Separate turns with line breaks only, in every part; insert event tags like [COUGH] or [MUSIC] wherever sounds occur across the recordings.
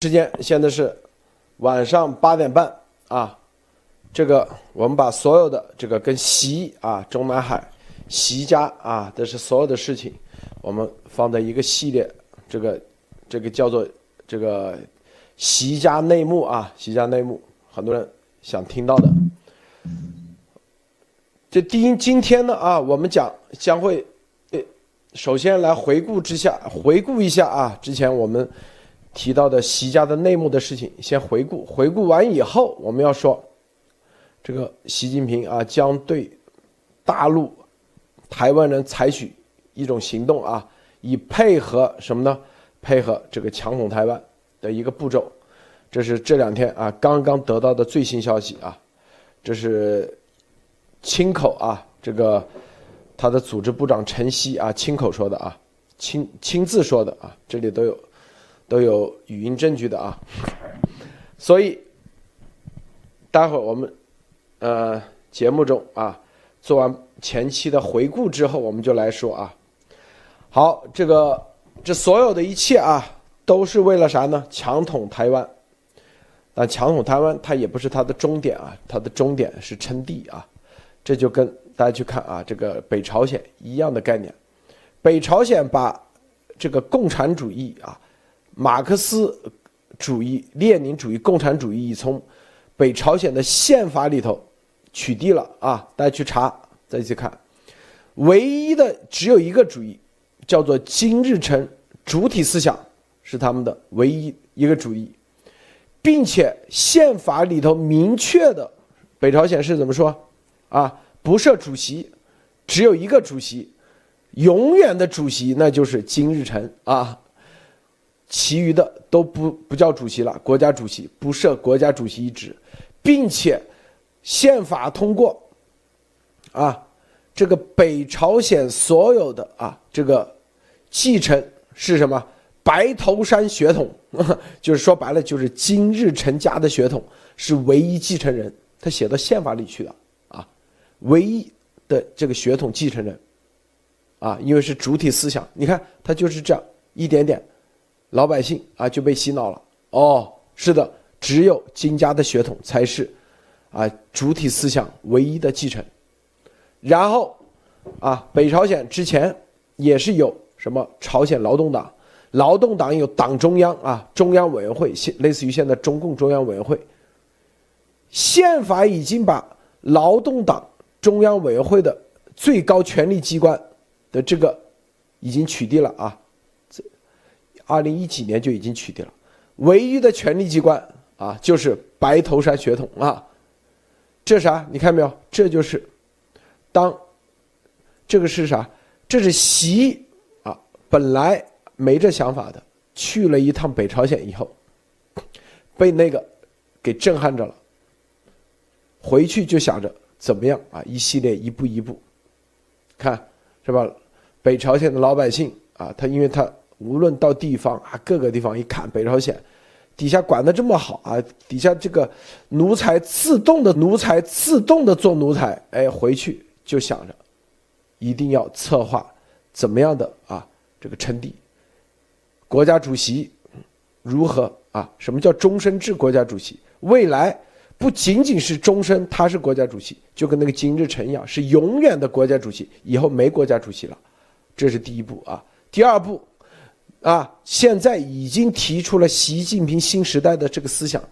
时间现在是晚上八点半啊，这个我们把所有的这个跟习啊中南海习家啊的是所有的事情，我们放在一个系列，这个这个叫做这个习家内幕啊，习家内幕，很多人想听到的。这第一今天呢啊，我们讲将会，呃，首先来回顾之下，回顾一下啊，之前我们。提到的习家的内幕的事情，先回顾。回顾完以后，我们要说，这个习近平啊，将对大陆台湾人采取一种行动啊，以配合什么呢？配合这个强统台湾的一个步骤。这是这两天啊刚刚得到的最新消息啊，这是亲口啊，这个他的组织部长陈希啊亲口说的啊，亲亲自说的啊，这里都有。都有语音证据的啊，所以待会儿我们呃节目中啊做完前期的回顾之后，我们就来说啊，好，这个这所有的一切啊都是为了啥呢？强统台湾，但强统台湾它也不是它的终点啊，它的终点是称帝啊，这就跟大家去看啊这个北朝鲜一样的概念，北朝鲜把这个共产主义啊。马克思主义、列宁主义、共产主义已从北朝鲜的宪法里头取缔了啊！大家去查，再去看，唯一的只有一个主义，叫做金日成主体思想，是他们的唯一一个主义，并且宪法里头明确的，北朝鲜是怎么说啊？不设主席，只有一个主席，永远的主席，那就是金日成啊。其余的都不不叫主席了，国家主席不设国家主席一职，并且宪法通过，啊，这个北朝鲜所有的啊这个继承是什么？白头山血统，[LAUGHS] 就是说白了就是金日成家的血统是唯一继承人，他写到宪法里去的啊，唯一的这个血统继承人，啊，因为是主体思想，你看他就是这样一点点。老百姓啊就被洗脑了哦，是的，只有金家的血统才是，啊主体思想唯一的继承。然后，啊北朝鲜之前也是有什么朝鲜劳动党，劳动党有党中央啊中央委员会，现类似于现在中共中央委员会。宪法已经把劳动党中央委员会的最高权力机关的这个已经取缔了啊。二零一几年就已经取缔了，唯一的权力机关啊，就是白头山血统啊，这啥？你看没有？这就是当这个是啥？这是习啊，本来没这想法的，去了一趟北朝鲜以后，被那个给震撼着了，回去就想着怎么样啊，一系列一步一步，看是吧？北朝鲜的老百姓啊，他因为他。无论到地方啊，各个地方一看，北朝鲜底下管的这么好啊，底下这个奴才自动的奴才自动的做奴才，哎，回去就想着一定要策划怎么样的啊，这个称帝，国家主席如何啊？什么叫终身制国家主席？未来不仅仅是终身他是国家主席，就跟那个金日成一样，是永远的国家主席，以后没国家主席了，这是第一步啊。第二步。啊，现在已经提出了习近平新时代的这个思想。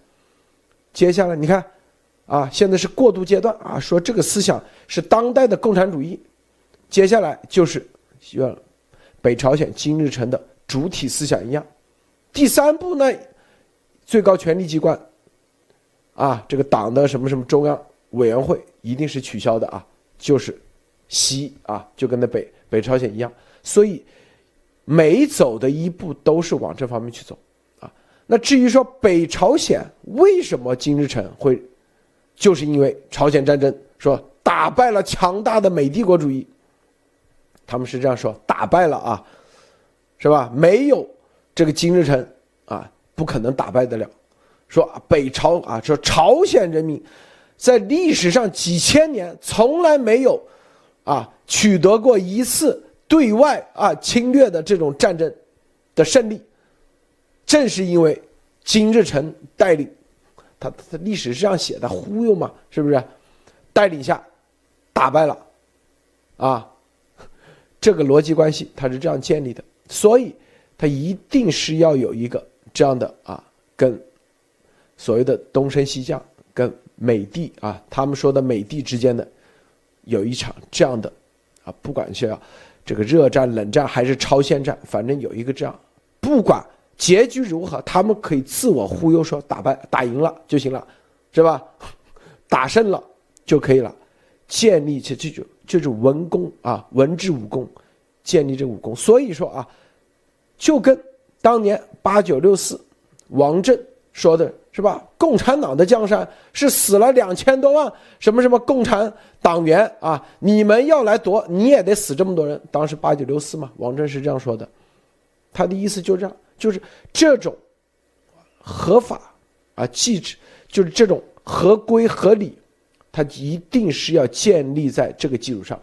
接下来你看，啊，现在是过渡阶段啊，说这个思想是当代的共产主义。接下来就是像北朝鲜金日成的主体思想一样。第三步呢，最高权力机关，啊，这个党的什么什么中央委员会一定是取消的啊，就是习啊，就跟那北北朝鲜一样，所以。每走的一步都是往这方面去走，啊，那至于说北朝鲜为什么金日成会，就是因为朝鲜战争说打败了强大的美帝国主义，他们是这样说，打败了啊，是吧？没有这个金日成啊，不可能打败得了。说北朝啊，说朝鲜人民在历史上几千年从来没有啊取得过一次。对外啊侵略的这种战争的胜利，正是因为金日成带领，他他历史是这样写的，忽悠嘛，是不是？带领下打败了，啊，这个逻辑关系他是这样建立的，所以他一定是要有一个这样的啊，跟所谓的东升西降，跟美帝啊，他们说的美帝之间的有一场这样的啊，不管是要这个热战、冷战还是超限战，反正有一个这样，不管结局如何，他们可以自我忽悠说打败、打赢了就行了，是吧？[LAUGHS] 打胜了就可以了，建立起这种这种文功啊，文治武功，建立这武功。所以说啊，就跟当年八九六四王震说的。是吧？共产党的江山是死了两千多万什么什么共产党员啊！你们要来夺，你也得死这么多人。当时八九六四嘛，王震是这样说的，他的意思就这样，就是这种合法啊，机制就是这种合规合理，它一定是要建立在这个基础上。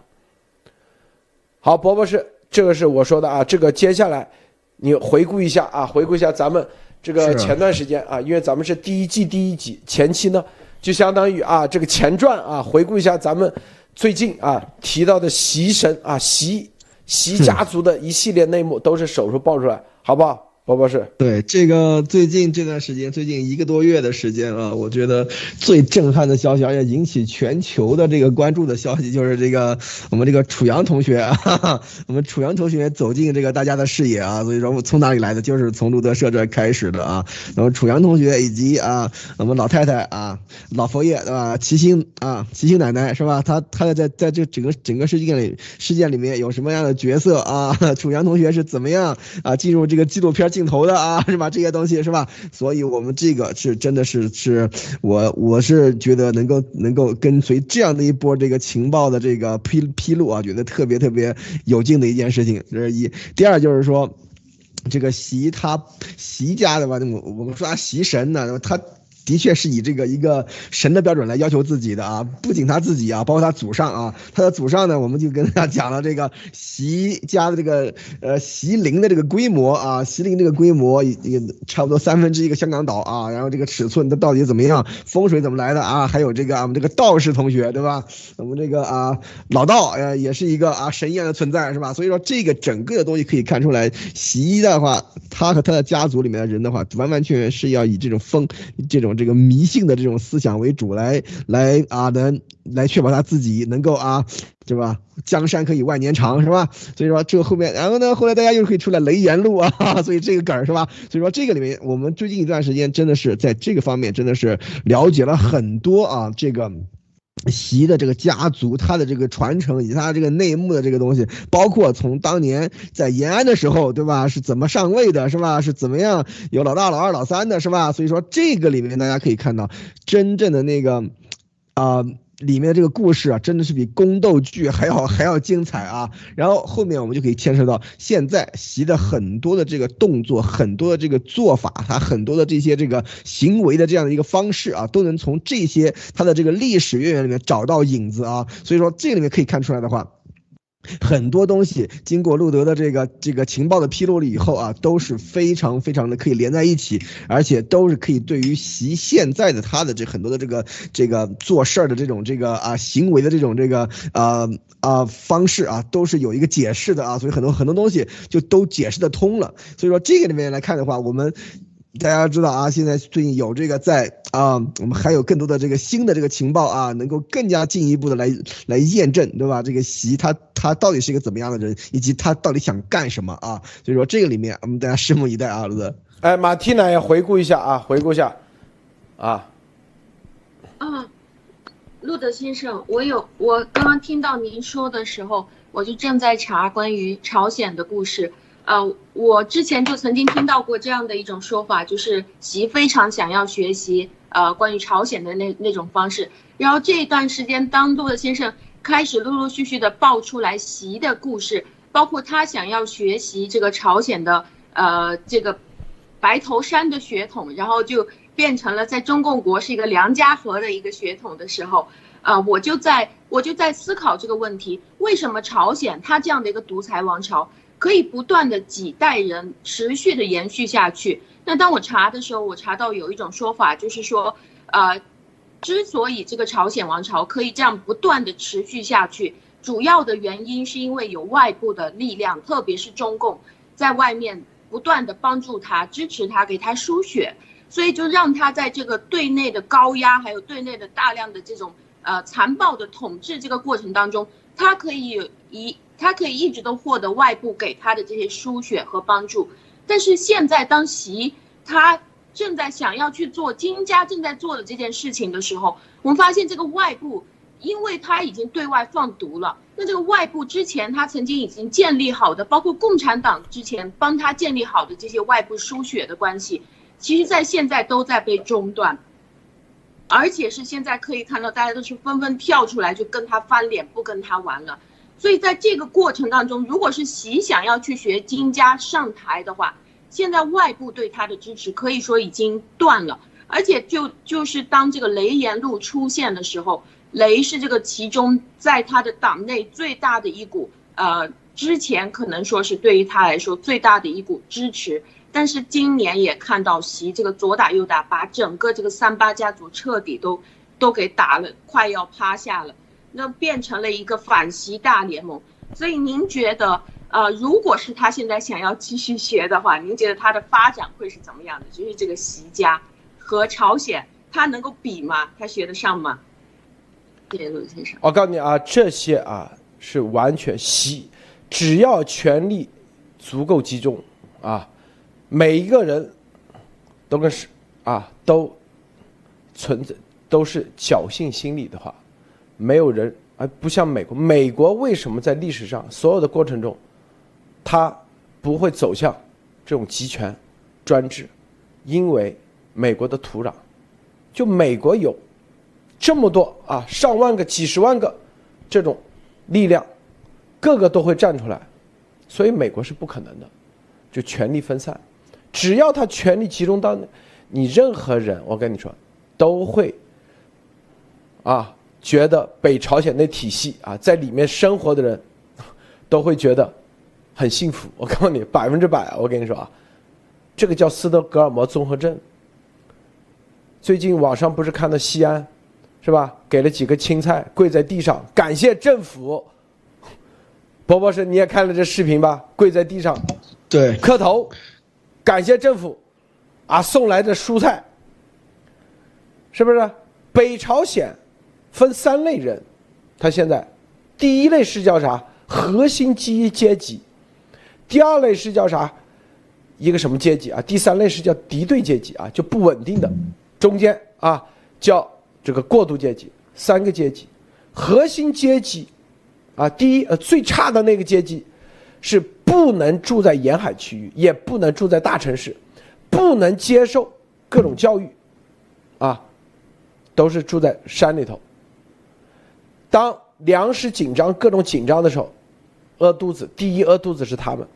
好，伯伯是这个是我说的啊，这个接下来你回顾一下啊，回顾一下咱们。这个前段时间啊，因为咱们是第一季第一集前期呢，就相当于啊这个前传啊，回顾一下咱们最近啊提到的习神啊习习家族的一系列内幕，都是手术爆出来，好不好？宝宝是
对这个最近这段时间，最近一个多月的时间啊，我觉得最震撼的消息，而且引起全球的这个关注的消息，就是这个我们这个楚阳同学，哈哈，我们楚阳同学走进这个大家的视野啊，所以说我从哪里来的，就是从路德社这开始的啊。那么楚阳同学以及啊我们老太太啊老佛爷对吧？齐星啊齐星奶奶是吧？他他在在这整个整个事件里事件里面有什么样的角色啊？[LAUGHS] 楚阳同学是怎么样啊进入这个纪录片？镜头的啊，是吧？这些东西是吧？所以我们这个是真的是是，我我是觉得能够能够跟随这样的一波这个情报的这个披披露啊，觉得特别特别有劲的一件事情。这是一，第二就是说，这个习他习家的吧，我我们说他习神呢，他。的确是以这个一个神的标准来要求自己的啊，不仅他自己啊，包括他祖上啊，他的祖上呢，我们就跟他讲了这个席家的这个呃席陵的这个规模啊，席陵这个规模也差不多三分之一个香港岛啊，然后这个尺寸它到底怎么样，风水怎么来的啊？还有这个我们这个道士同学对吧？我们这个啊老道呃也是一个啊神一样的存在是吧？所以说这个整个的东西可以看出来，席的话，他和他的家族里面的人的话，完完全全是要以这种风这种。这个迷信的这种思想为主，来来啊，能来确保他自己能够啊，对吧？江山可以万年长，是吧？所以说这个后面，然后呢，后来大家又可以出来雷言路啊，[LAUGHS] 所以这个梗是吧？所以说这个里面，我们最近一段时间真的是在这个方面真的是了解了很多啊，这个。习的这个家族，他的这个传承以及他这个内幕的这个东西，包括从当年在延安的时候，对吧？是怎么上位的，是吧？是怎么样有老大、老二、老三的，是吧？所以说这个里面大家可以看到，真正的那个，啊。里面的这个故事啊，真的是比宫斗剧还要还要精彩啊！然后后面我们就可以牵涉到现在习的很多的这个动作，很多的这个做法，他很多的这些这个行为的这样的一个方式啊，都能从这些他的这个历史渊源里面找到影子啊！所以说这里面可以看出来的话。很多东西经过路德的这个这个情报的披露了以后啊，都是非常非常的可以连在一起，而且都是可以对于习现在的他的这很多的这个这个做事儿的这种这个啊行为的这种这个呃啊方式啊，都是有一个解释的啊，所以很多很多东西就都解释得通了。所以说这个里面来看的话，我们。大家知道啊，现在最近有这个在啊，我们还有更多的这个新的这个情报啊，能够更加进一步的来来验证，对吧？这个习他他到底是一个怎么样的人，以及他到底想干什么啊？所以说这个里面我们大家拭目以待啊，路德。
哎，马蒂娜也回顾一下啊，回顾一下，啊。
啊，路德先生，我有我刚刚听到您说的时候，我就正在查关于朝鲜的故事。呃，我之前就曾经听到过这样的一种说法，就是习非常想要学习呃关于朝鲜的那那种方式。然后这一段时间，当路德先生开始陆陆续续的爆出来习的故事，包括他想要学习这个朝鲜的呃这个白头山的血统，然后就变成了在中共国是一个梁家河的一个血统的时候，呃，我就在我就在思考这个问题：为什么朝鲜它这样的一个独裁王朝？可以不断的几代人持续的延续下去。那当我查的时候，我查到有一种说法，就是说，呃，之所以这个朝鲜王朝可以这样不断的持续下去，主要的原因是因为有外部的力量，特别是中共在外面不断的帮助他、支持他、给他输血，所以就让他在这个对内的高压，还有对内的大量的这种呃残暴的统治这个过程当中，他可以一他可以一直都获得外部给他的这些输血和帮助。但是现在，当习他正在想要去做金家正在做的这件事情的时候，我们发现这个外部，因为他已经对外放毒了。那这个外部之前他曾经已经建立好的，包括共产党之前帮他建立好的这些外部输血的关系，其实在现在都在被中断，而且是现在可以看到大家都是纷纷跳出来就跟他翻脸，不跟他玩了。所以在这个过程当中，如果是习想要去学金家上台的话，现在外部对他的支持可以说已经断了。而且就就是当这个雷延禄出现的时候，雷是这个其中在他的党内最大的一股，呃，之前可能说是对于他来说最大的一股支持。但是今年也看到习这个左打右打，把整个这个三八家族彻底都都给打了，快要趴下了。那变成了一个反习大联盟，所以您觉得，呃，如果是他现在想要继续学的话，您觉得他的发展会是怎么样的？就是这个习家和朝鲜，他能够比吗？他学得上吗？谢谢陆先生。
我告诉你啊，这些啊是完全习，只要权力足够集中啊，每一个人都跟是啊都存在都是侥幸心理的话。没有人，而不像美国。美国为什么在历史上所有的过程中，它不会走向这种集权专制？因为美国的土壤，就美国有这么多啊，上万个、几十万个这种力量，个个都会站出来，所以美国是不可能的，就权力分散。只要他权力集中到你任何人，我跟你说，都会啊。觉得北朝鲜那体系啊，在里面生活的人，都会觉得很幸福。我 [LAUGHS] 告诉你，百分之百。我跟你说啊，这个叫斯德哥尔摩综合症。最近网上不是看到西安，是吧？给了几个青菜，跪在地上感谢政府。伯伯是你也看了这视频吧？跪在地上，
对，
磕头，感谢政府，啊，送来的蔬菜，是不是？北朝鲜。分三类人，他现在，第一类是叫啥？核心基阶级，第二类是叫啥？一个什么阶级啊？第三类是叫敌对阶级啊，就不稳定的，中间啊叫这个过渡阶级，三个阶级，核心阶级，啊，第一呃最差的那个阶级，是不能住在沿海区域，也不能住在大城市，不能接受各种教育，啊，都是住在山里头。当粮食紧张、各种紧张的时候，饿肚子。第一饿肚子是他们，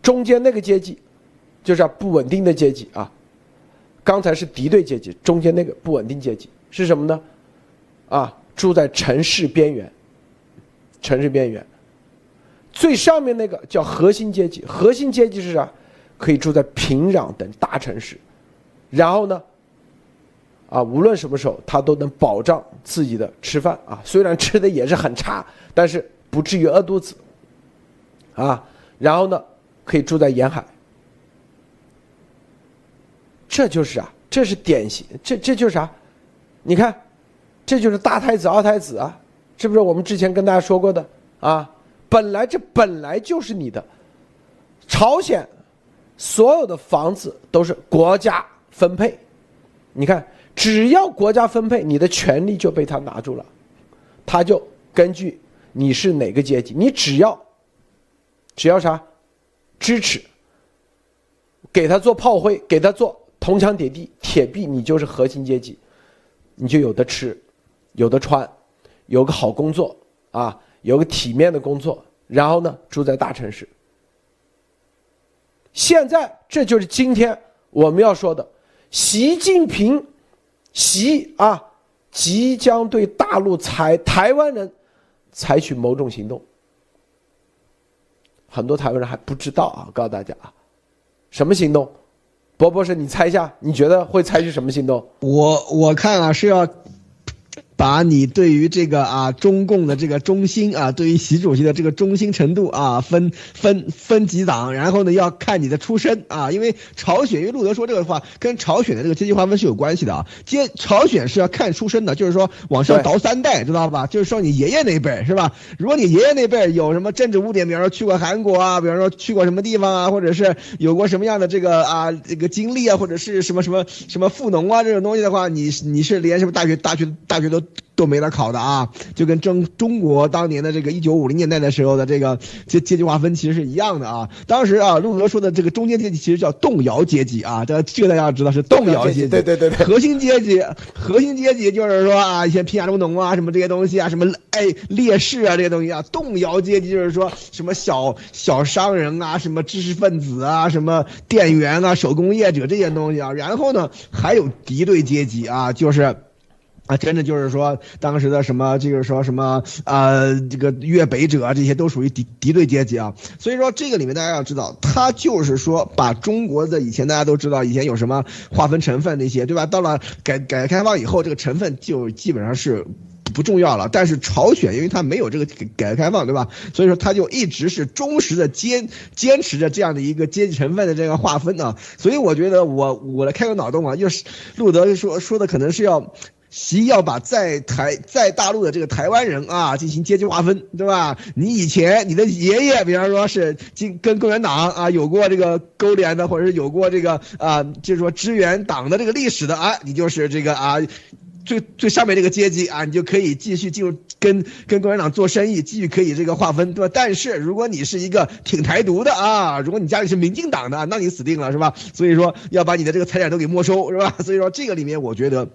中间那个阶级，就是不稳定的阶级啊。刚才是敌对阶级，中间那个不稳定阶级是什么呢？啊，住在城市边缘。城市边缘，最上面那个叫核心阶级。核心阶级是啥？可以住在平壤等大城市，然后呢？啊，无论什么时候，他都能保障自己的吃饭啊。虽然吃的也是很差，但是不至于饿肚子。啊，然后呢，可以住在沿海。这就是啊，这是典型，这这就是啥？你看，这就是大太子、二太子啊，是不是我们之前跟大家说过的啊？本来这本来就是你的。朝鲜所有的房子都是国家分配，你看。只要国家分配，你的权利就被他拿住了，他就根据你是哪个阶级，你只要只要啥支持，给他做炮灰，给他做铜墙铁地铁壁，你就是核心阶级，你就有的吃，有的穿，有个好工作啊，有个体面的工作，然后呢住在大城市。现在这就是今天我们要说的，习近平。习啊，即将对大陆采台湾人采取某种行动，很多台湾人还不知道啊，告诉大家啊，什么行动？博博士，你猜一下，你觉得会采取什么行动？
我我看啊是要。把你对于这个啊中共的这个忠心啊，对于习主席的这个忠心程度啊，分分分几档，然后呢要看你的出身啊，因为朝鲜，因为路德说这个话跟朝鲜的这个阶级划分是有关系的啊。阶朝鲜是要看出身的，就是说往上倒三代，知道吧？就是说你爷爷那辈是吧？如果你爷爷那辈有什么政治污点，比方说去过韩国啊，比方说去过什么地方啊，或者是有过什么样的这个啊这个经历啊，或者是什么什么什么富农啊这种东西的话，你你是连什么大学大学大学都。都没得考的啊，就跟中中国当年的这个一九五零年代的时候的这个阶阶级划分其实是一样的啊。当时啊，路德说的这个中间阶级其实叫动摇阶级啊，这这个大家要知道是动摇阶级。
对对对对。
核心阶级，核心阶级就是说啊，一些贫下中农啊，什么这些东西啊，什么哎烈士啊这些东西啊。动摇阶级就是说什么小小商人啊，什么知识分子啊，什么店员啊，手工业者这些东西啊。然后呢，还有敌对阶级啊，就是。啊，真的就是说，当时的什么，就是说什么，呃，这个粤北者，这些都属于敌敌对阶级啊。所以说，这个里面大家要知道，他就是说，把中国的以前大家都知道，以前有什么划分成分那些，对吧？到了改改革开放以后，这个成分就基本上是不重要了。但是朝鲜，因为它没有这个改革开放，对吧？所以说，他就一直是忠实的坚坚持着这样的一个阶级成分的这个划分啊。所以我觉得，我我来开个脑洞啊，就是路德说说的可能是要。习要把在台在大陆的这个台湾人啊进行阶级划分，对吧？你以前你的爷爷，比方说是跟跟共产党啊有过这个勾连的，或者是有过这个啊，就是说支援党的这个历史的啊，你就是这个啊最最上面这个阶级啊，你就可以继续进入跟跟共产党做生意，继续可以这个划分，对吧？但是如果你是一个挺台独的啊，如果你家里是民进党的，那你死定了，是吧？所以说要把你的这个财产都给没收，是吧？所以说这个里面我觉得。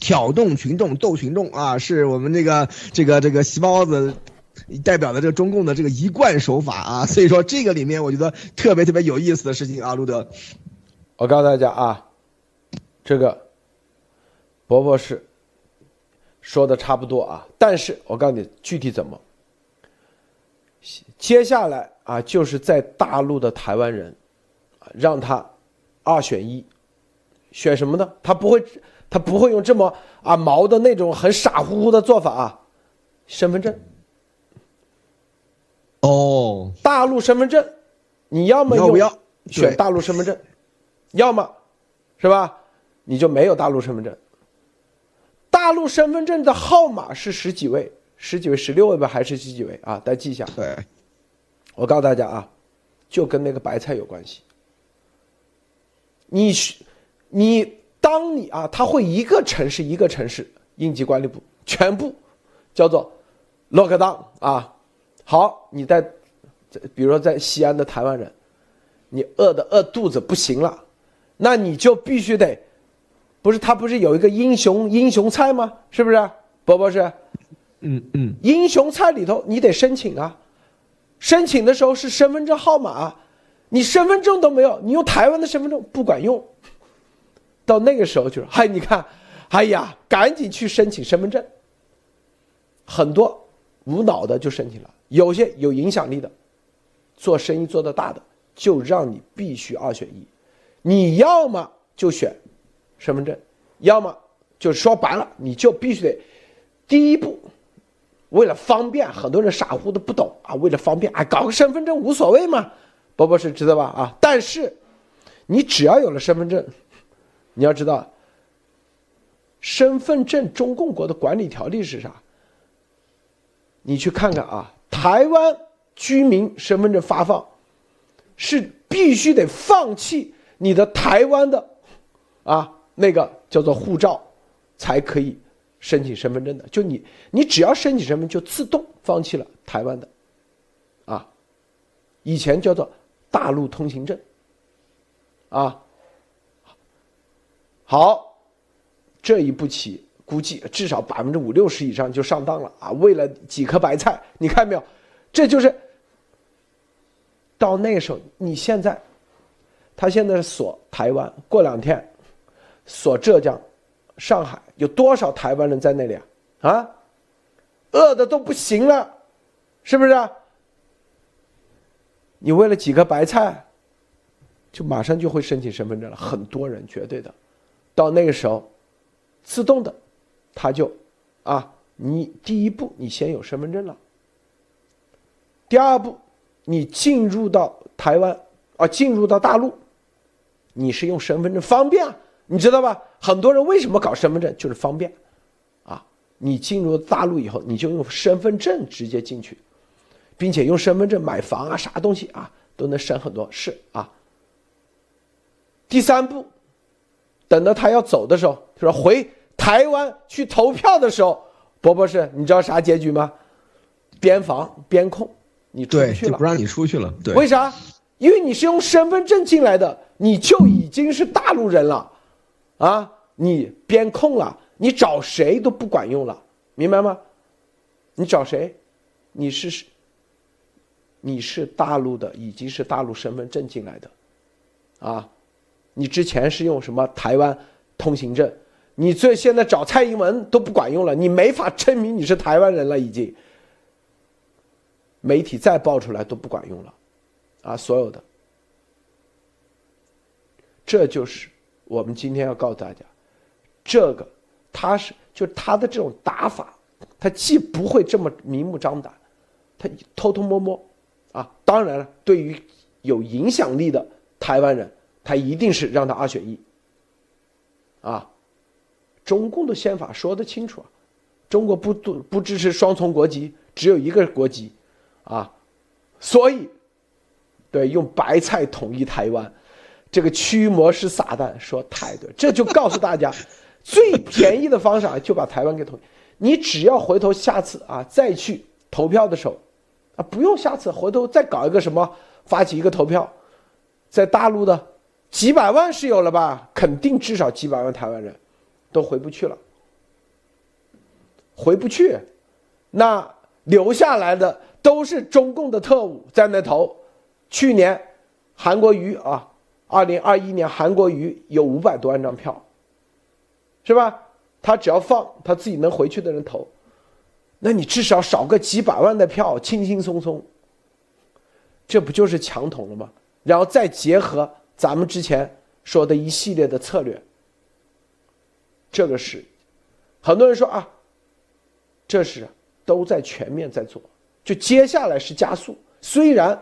挑动群众，斗群众啊，是我们这个这个这个细包子代表的这个中共的这个一贯手法啊。[LAUGHS] 所以说这个里面我觉得特别特别有意思的事情啊，路德，
我告诉大家啊，这个伯伯是说的差不多啊，但是我告诉你具体怎么，接下来啊就是在大陆的台湾人，让他二选一，选什么呢？他不会。他不会用这么啊毛的那种很傻乎乎的做法啊，身份证。
哦，
大陆身份证，你要么用选大陆身份证，要么，是吧？你就没有大陆身份证。大陆身份证的号码是十几位，十几位，十六位吧，还是十几位啊？大家记一下。
对，
我告诉大家啊，就跟那个白菜有关系。你是你。当你啊，他会一个城市一个城市应急管理部全部叫做 lockdown 啊。好，你在，比如说在西安的台湾人，你饿的饿肚子不行了，那你就必须得，不是他不是有一个英雄英雄菜吗？是不是，伯伯是？
嗯嗯。
英雄菜里头你得申请啊，申请的时候是身份证号码，你身份证都没有，你用台湾的身份证不管用。到那个时候就是，[LAUGHS] 嗨，你看，哎呀，赶紧去申请身份证。很多无脑的就申请了，有些有影响力的，做生意做得大的，就让你必须二选一，你要么就选身份证，要么就说白了，你就必须得第一步，为了方便，很多人傻乎乎的不懂啊，为了方便啊，搞个身份证无所谓嘛，伯伯是知道吧？啊，但是你只要有了身份证。你要知道，身份证中共国的管理条例是啥？你去看看啊，台湾居民身份证发放是必须得放弃你的台湾的啊那个叫做护照，才可以申请身份证的。就你，你只要申请身份，就自动放弃了台湾的，啊，以前叫做大陆通行证，啊。好，这一步棋估计至少百分之五六十以上就上当了啊！为了几颗白菜，你看没有？这就是到那个时候，你现在，他现在锁台湾，过两天锁浙江、上海，有多少台湾人在那里啊？啊，饿的都不行了，是不是？你为了几个白菜，就马上就会申请身份证了。很多人绝对的，到那个时候，自动的，他就，啊，你第一步你先有身份证了。第二步，你进入到台湾啊，进入到大陆，你是用身份证方便啊，你知道吧？很多人为什么搞身份证，就是方便，啊，你进入大陆以后，你就用身份证直接进去。并且用身份证买房啊，啥东西啊都能省很多事啊。第三步，等到他要走的时候，他说回台湾去投票的时候，博博士，你知道啥结局吗？边防边控，你出不去了，
不让你出去了。对，
为啥？因为你是用身份证进来的，你就已经是大陆人了，啊，你边控了，你找谁都不管用了，明白吗？你找谁？你是。你是大陆的，已经是大陆身份证进来的，啊，你之前是用什么台湾通行证？你这现在找蔡英文都不管用了，你没法证明你是台湾人了，已经。媒体再爆出来都不管用了，啊，所有的，这就是我们今天要告诉大家，这个他是就他的这种打法，他既不会这么明目张胆，他偷偷摸摸。啊，当然了，对于有影响力的台湾人，他一定是让他二选一。啊，中共的宪法说得清楚啊，中国不不不支持双重国籍，只有一个国籍，啊，所以，对，用白菜统一台湾，这个驱魔师撒旦说太对，这就告诉大家，[LAUGHS] 最便宜的方式啊，就把台湾给统一，你只要回头下次啊再去投票的时候。啊，不用，下次回头再搞一个什么，发起一个投票，在大陆的几百万是有了吧？肯定至少几百万台湾人，都回不去了，回不去，那留下来的都是中共的特务在那投。去年韩国瑜啊，二零二一年韩国瑜有五百多万张票，是吧？他只要放他自己能回去的人投。那你至少少个几百万的票，轻轻松松。这不就是强统了吗？然后再结合咱们之前说的一系列的策略，这个是很多人说啊，这是都在全面在做。就接下来是加速，虽然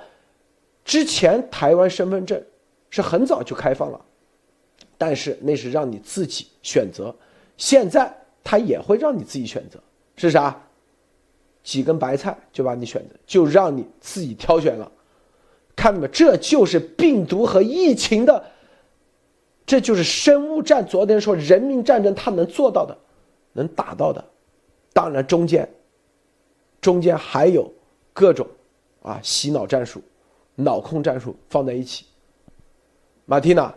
之前台湾身份证是很早就开放了，但是那是让你自己选择，现在他也会让你自己选择，是啥？几根白菜就把你选择，就让你自己挑选了，看到没？这就是病毒和疫情的，这就是生物战。昨天说人民战争，他能做到的，能打到的，当然中间，中间还有各种啊洗脑战术、脑控战术放在一起。马蒂娜，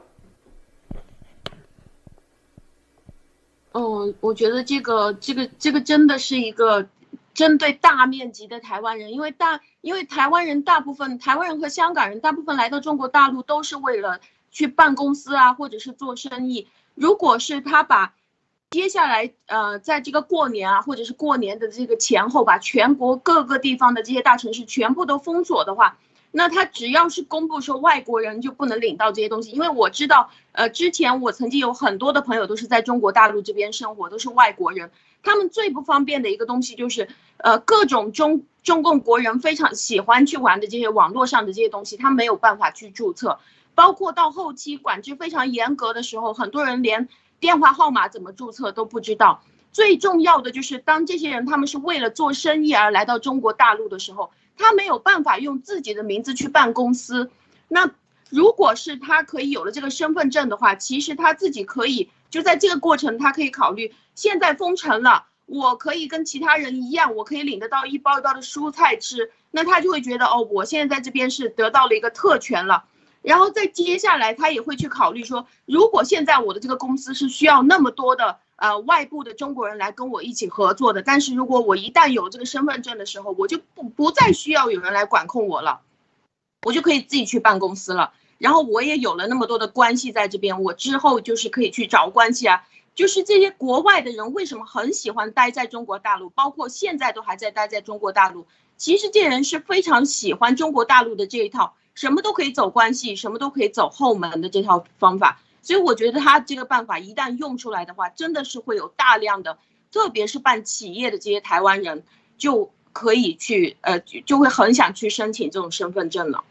哦，我觉得这个这个这个真的是一个。针对大面积的台湾人，因为大，因为台湾人大部分，台湾人和香港人大部分来到中国大陆都是为了去办公司啊，或者是做生意。如果是他把接下来呃，在这个过年啊，或者是过年的这个前后，把全国各个地方的这些大城市全部都封锁的话，那他只要是公布说外国人就不能领到这些东西，因为我知道，呃，之前我曾经有很多的朋友都是在中国大陆这边生活，都是外国人。他们最不方便的一个东西就是，呃，各种中中共国人非常喜欢去玩的这些网络上的这些东西，他没有办法去注册。包括到后期管制非常严格的时候，很多人连电话号码怎么注册都不知道。最重要的就是，当这些人他们是为了做生意而来到中国大陆的时候，他没有办法用自己的名字去办公司。那如果是他可以有了这个身份证的话，其实他自己可以。就在这个过程，他可以考虑现在封城了，我可以跟其他人一样，我可以领得到一包一包的蔬菜吃，那他就会觉得哦，我现在在这边是得到了一个特权了。然后再接下来，他也会去考虑说，如果现在我的这个公司是需要那么多的呃外部的中国人来跟我一起合作的，但是如果我一旦有这个身份证的时候，我就不不再需要有人来管控我了，我就可以自己去办公司了。然后我也有了那么多的关系在这边，我之后就是可以去找关系啊。就是这些国外的人为什么很喜欢待在中国大陆，包括现在都还在待在中国大陆。其实这人是非常喜欢中国大陆的这一套，什么都可以走关系，什么都可以走后门的这套方法。所以我觉得他这个办法一旦用出来的话，真的是会有大量的，特别是办企业的这些台湾人就可以去呃，就会很想去申请这种身份证了。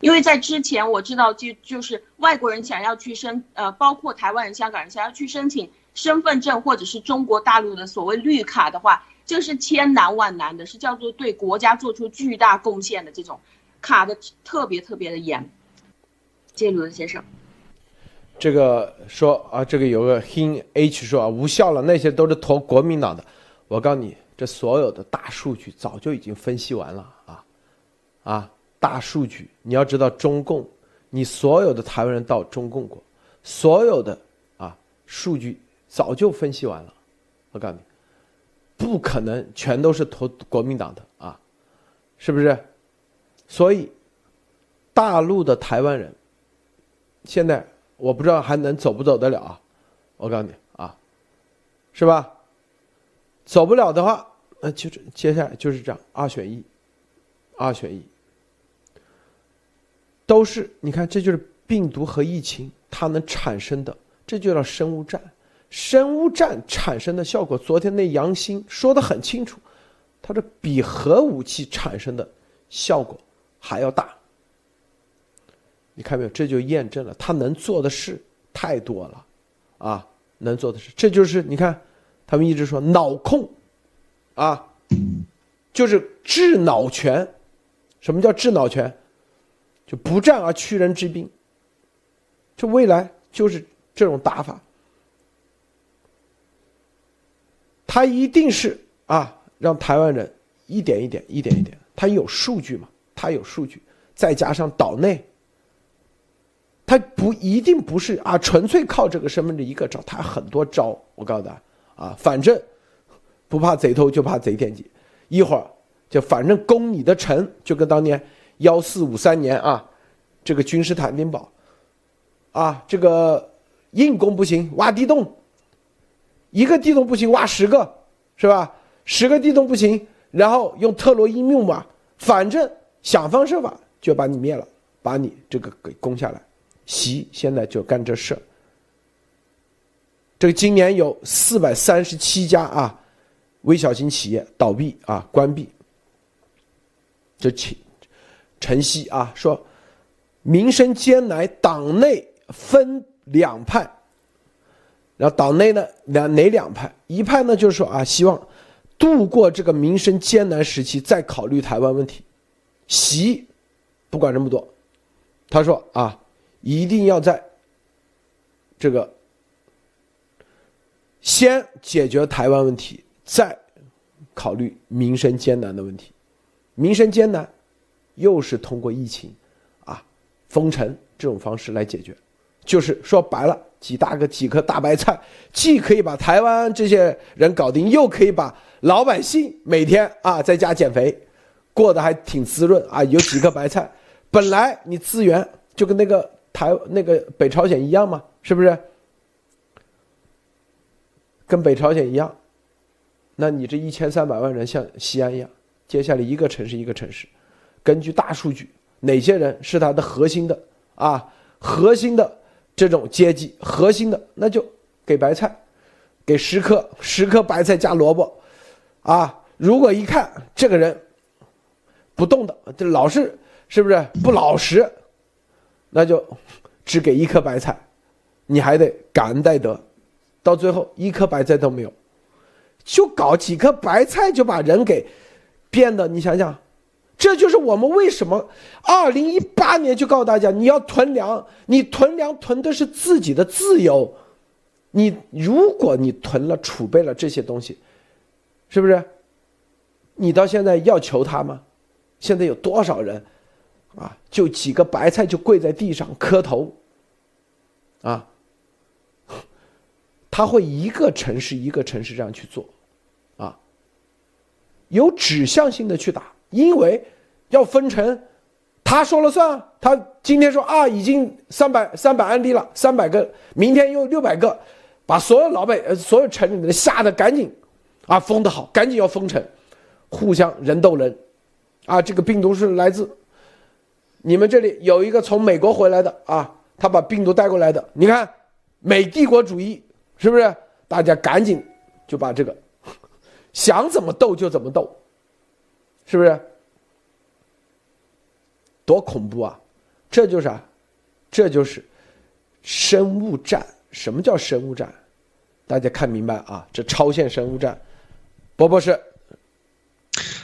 因为在之前我知道，就就是外国人想要去申呃，包括台湾人、香港人想要去申请身份证或者是中国大陆的所谓绿卡的话，这是千难万难的，是叫做对国家做出巨大贡献的这种卡的特别特别的严。谢谢卢德先生。
这个说啊，这个有个 H H 说啊，无效了，那些都是投国民党的。我告诉你，这所有的大数据早就已经分析完了啊啊！大数据，你要知道中共，你所有的台湾人到中共过，所有的啊数据早就分析完了。我告诉你，不可能全都是投国民党的啊，是不是？所以，大陆的台湾人现在。我不知道还能走不走得了啊！我告诉你啊，是吧？走不了的话，那就接下来就是这样，二选一，二选一，都是你看，这就是病毒和疫情它能产生的，这就叫生物战。生物战产生的效果，昨天那杨兴说的很清楚，它是比核武器产生的效果还要大。你看没有？这就验证了他能做的事太多了，啊，能做的事，这就是你看，他们一直说脑控，啊，就是治脑权。什么叫治脑权？就不战而屈人之兵。这未来就是这种打法。他一定是啊，让台湾人一点一点、一点一点，他有数据嘛？他有数据，再加上岛内。他不一定不是啊，纯粹靠这个身份证一个招，他很多招。我告诉他啊，反正不怕贼偷，就怕贼惦记。一会儿就反正攻你的城，就跟当年幺四五三年啊，这个君士坦丁堡啊，这个硬攻不行，挖地洞，一个地洞不行，挖十个，是吧？十个地洞不行，然后用特洛伊木马，反正想方设法就把你灭了，把你这个给攻下来。习现在就干这事这个今年有四百三十七家啊，微小型企业倒闭啊，关闭。这陈陈曦啊说，民生艰难，党内分两派。然后党内呢两哪两派？一派呢就是说啊，希望度过这个民生艰难时期，再考虑台湾问题。习不管这么多，他说啊。一定要在这个先解决台湾问题，再考虑民生艰难的问题。民生艰难，又是通过疫情啊封城这种方式来解决。就是说白了，几大个几颗大白菜，既可以把台湾这些人搞定，又可以把老百姓每天啊在家减肥，过得还挺滋润啊。有几颗白菜，本来你资源就跟那个。台那个北朝鲜一样嘛？是不是？跟北朝鲜一样？那你这一千三百万人像西安一样，接下来一个城市一个城市，根据大数据，哪些人是他的核心的啊？核心的这种阶级，核心的那就给白菜，给十颗十颗白菜加萝卜，啊！如果一看这个人不动的，这老是是不是不老实？那就只给一颗白菜，你还得感恩戴德，到最后一颗白菜都没有，就搞几颗白菜就把人给变得，你想想，这就是我们为什么二零一八年就告诉大家你要囤粮，你囤粮囤的是自己的自由，你如果你囤了储备了这些东西，是不是？你到现在要求他吗？现在有多少人？啊，就几个白菜就跪在地上磕头，啊，他会一个城市一个城市这样去做，啊，有指向性的去打，因为要分成，他说了算，他今天说啊，已经三百三百案例了，三百个，明天又六百个，把所有老百呃所有城里面吓得赶紧，啊封的好，赶紧要封城，互相人斗人，啊这个病毒是来自。你们这里有一个从美国回来的啊，他把病毒带过来的，你看美帝国主义是不是？大家赶紧就把这个想怎么斗就怎么斗，是不是？多恐怖啊！这就是啊，这就是生物战。什么叫生物战？大家看明白啊？这超限生物战，波波是。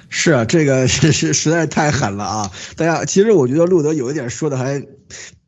是啊，这个是 [LAUGHS] 是实在太狠了啊！大家其实我觉得路德有一点说的还。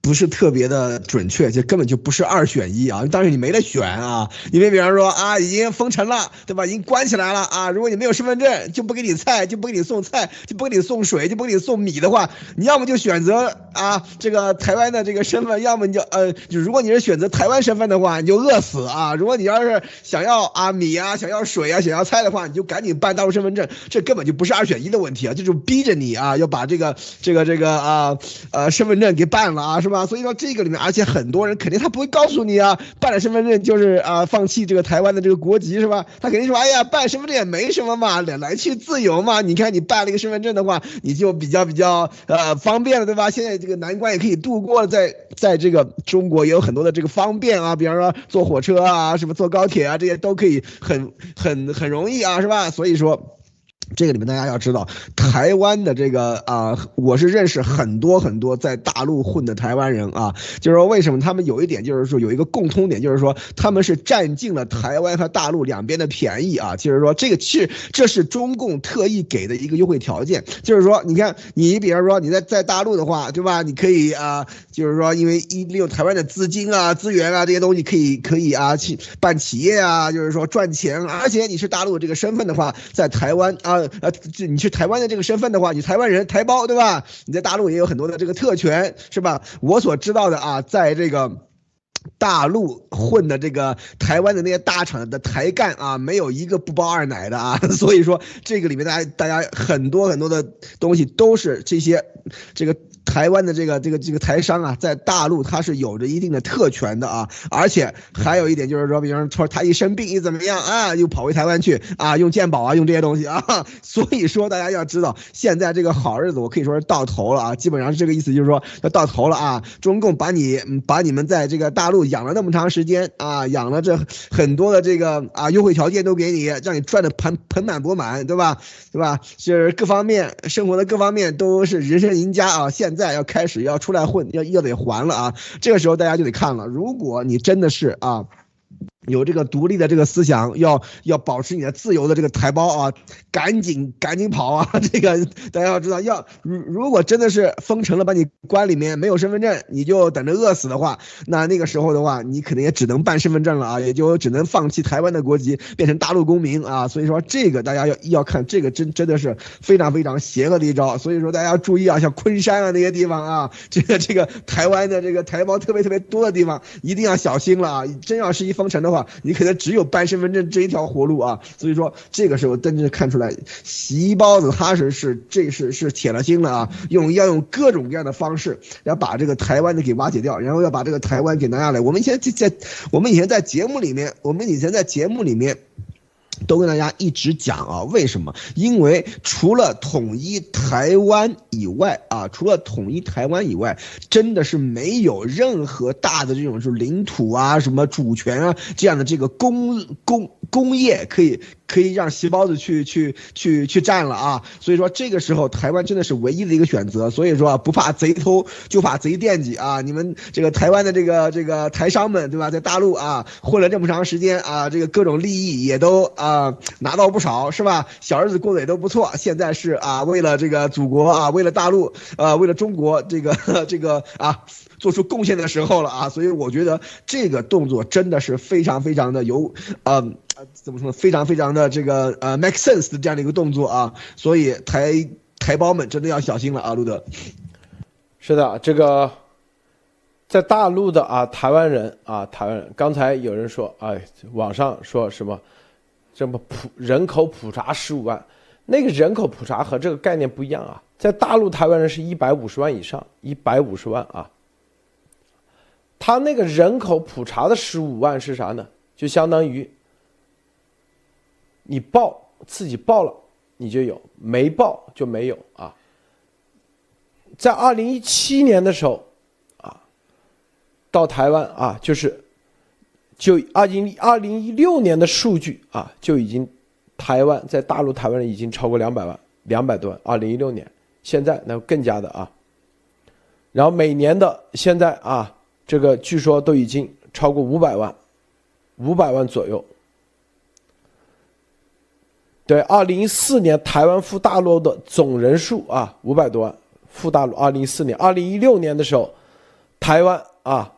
不是特别的准确，这根本就不是二选一啊！当时你没得选啊，因为比方说啊，已经封城了，对吧？已经关起来了啊！如果你没有身份证，就不给你菜，就不给你送菜，就不给你送水，就不给你送米的话，你要么就选择啊这个台湾的这个身份，要么你就呃，就如果你是选择台湾身份的话，你就饿死啊！如果你要是想要啊米啊，想要水啊，想要菜的话，你就赶紧办大陆身份证，这根本就不是二选一的问题啊，这就逼着你啊要把这个这个这个啊呃身份证给办了啊，是吧？所以说这个里面，而且很多人肯定他不会告诉你啊，办了身份证就是啊放弃这个台湾的这个国籍是吧？他肯定说，哎呀，办身份证也没什么嘛，来来去自由嘛。你看你办了一个身份证的话，你就比较比较呃方便了，对吧？现在这个难关也可以度过了，在在这个中国也有很多的这个方便啊，比方说坐火车啊，什么坐高铁啊，这些都可以很很很容易啊，是吧？所以说。这个里面大家要知道，台湾的这个啊，我是认识很多很多在大陆混的台湾人啊，就是说为什么他们有一点就是说有一个共通点，就是说他们是占尽了台湾和大陆两边的便宜啊，就是说这个是这是中共特意给的一个优惠条件，就是说你看你比方说你在在大陆的话，对吧？你可以啊，就是说因为一利用台湾的资金啊、资源啊这些东西可以可以啊去办企业啊，就是说赚钱，而且你是大陆这个身份的话，在台湾啊。呃，这你去台湾的这个身份的话，你台湾人台胞对吧？你在大陆也有很多的这个特权是吧？我所知道的啊，在这个大陆混的这个台湾的那些大厂的台干啊，没有一个不包二奶的啊。[LAUGHS] 所以说这个里面大家大家很多很多的东西都是这些这个。台湾的这个这个这个台商啊，在大陆他是有着一定的特权的啊，而且还有一点就是说，比方说他一生病一怎么样啊，又跑回台湾去啊，用健保啊，用这些东西啊，[LAUGHS] 所以说大家要知道，现在这个好日子我可以说是到头了啊，基本上是这个意思，就是说要到头了啊，中共把你把你们在这个大陆养了那么长时间啊，养了这很多的这个啊优惠条件都给你，让你赚的盆盆满钵满，对吧？对吧？就是各方面生活的各方面都是人生赢家啊，现现。在要开始要出来混，要要得还了啊！这个时候大家就得看了，如果你真的是啊。有这个独立的这个思想，要要保持你的自由的这个台胞啊，赶紧赶紧跑啊！[LAUGHS] 这个大家要知道，要如如果真的是封城了，把你关里面，没有身份证，你就等着饿死的话，那那个时候的话，你可能也只能办身份证了啊，也就只能放弃台湾的国籍，变成大陆公民啊。所以说这个大家要要看，这个真真的是非常非常邪恶的一招。所以说大家要注意啊，像昆山啊那些地方啊，这个这个台湾的这个台胞特别特别多的地方，一定要小心了啊！真要是一封城的。话，你可能只有办身份证这一条活路啊，[LAUGHS] 所以说这个时候真正看出来，习包子他是是这是是铁了心了啊，用要用各种各样的方式要把这个台湾的给瓦解掉，然后要把这个台湾给拿下来。我们以前在在我们以前在节目里面，我们以前在节目里面。都跟大家一直讲啊，为什么？因为除了统一台湾以外啊，除了统一台湾以外，真的是没有任何大的这种就是领土啊、什么主权啊这样的这个工工工业可以。可以让细胞子去去去去占了啊，所以说这个时候台湾真的是唯一的一个选择，所以说不怕贼偷，就怕贼惦记啊！你们这个台湾的这个这个台商们，对吧？在大陆啊混了这么长时间啊，这个各种利益也都啊拿到不少，是吧？小日子过得也都不错。现在是啊，为了这个祖国啊，为了大陆，呃，为了中国这个 [LAUGHS] 这个啊。做出贡献的时候了啊，所以我觉得这个动作真的是非常非常的有，呃，怎么说呢？非常非常的这个呃 make sense 的这样的一个动作啊，所以台台胞们真的要小心了啊，路德。
是的，这个在大陆的啊，台湾人啊，台湾人，刚才有人说啊，网上说什么，这么普人口普查十五万，那个人口普查和这个概念不一样啊，在大陆台湾人是一百五十万以上，一百五十万啊。他那个人口普查的十五万是啥呢？就相当于你报自己报了，你就有；没报就没有啊。在二零一七年的时候，啊，到台湾啊，就是就二零二零一六年的数据啊，就已经台湾在大陆台湾已经超过两百万，两百多万。二零一六年，现在那更加的啊。然后每年的现在啊，这个据说都已经超过五百万，五百万左右。对，二零一四年台湾赴大陆的总人数啊，五百多万赴大陆。二零一四年、二零一六年的时候，台湾啊，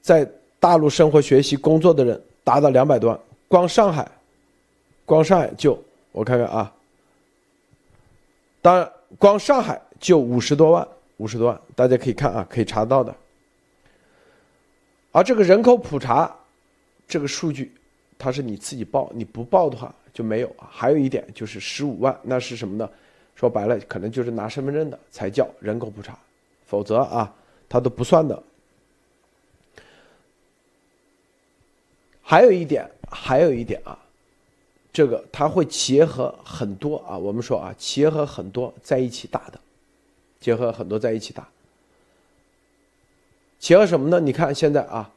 在大陆生活、学习、工作的人达到两百多万，光上海，光上海就我看看啊，当然光上海就五十多万。五十多万，大家可以看啊，可以查到的。而这个人口普查，这个数据，它是你自己报，你不报的话就没有啊。还有一点就是十五万，那是什么呢？说白了，可能就是拿身份证的才叫人口普查，否则啊，他都不算的。还有一点，还有一点啊，这个它会结合很多啊，我们说啊，结合很多在一起打的。结合很多在一起打，结合什么呢？你看现在啊，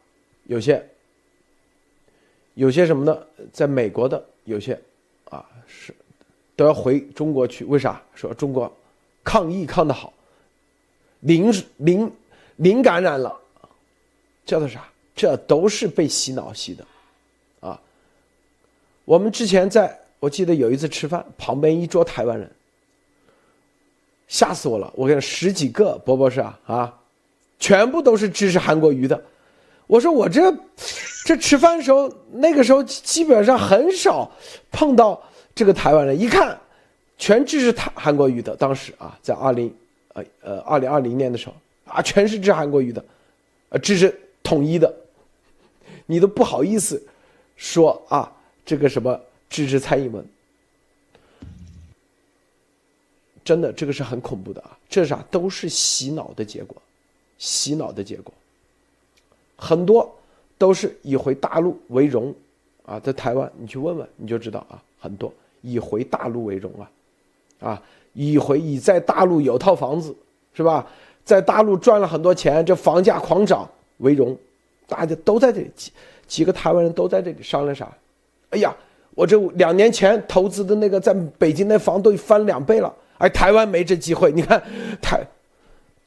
有些有些什么呢？在美国的有些啊是都要回中国去，为啥？说中国抗疫抗的好，零零零感染了，叫做啥？这都是被洗脑洗的啊！我们之前在我记得有一次吃饭，旁边一桌台湾人。吓死我了！我跟十几个博博士啊啊，全部都是支持韩国瑜的。我说我这这吃饭的时候，那个时候基本上很少碰到这个台湾人，一看全支持他韩国瑜的。当时啊，在二零呃呃二零二零年的时候啊，全是支持韩国瑜的，呃支持统一的，你都不好意思说啊这个什么支持蔡英文。真的，这个是很恐怖的啊！这啥都是洗脑的结果，洗脑的结果。很多都是以回大陆为荣。啊，在台湾你去问问你就知道啊，很多。以回大陆为荣啊，啊，以回以在大陆有套房子是吧，在大陆赚了很多钱，这房价狂涨为荣，大家都在这里几几个台湾人都在这里商量啥？哎呀，我这两年前投资的那个在北京那房都翻两倍了。哎台湾没这机会，你看，台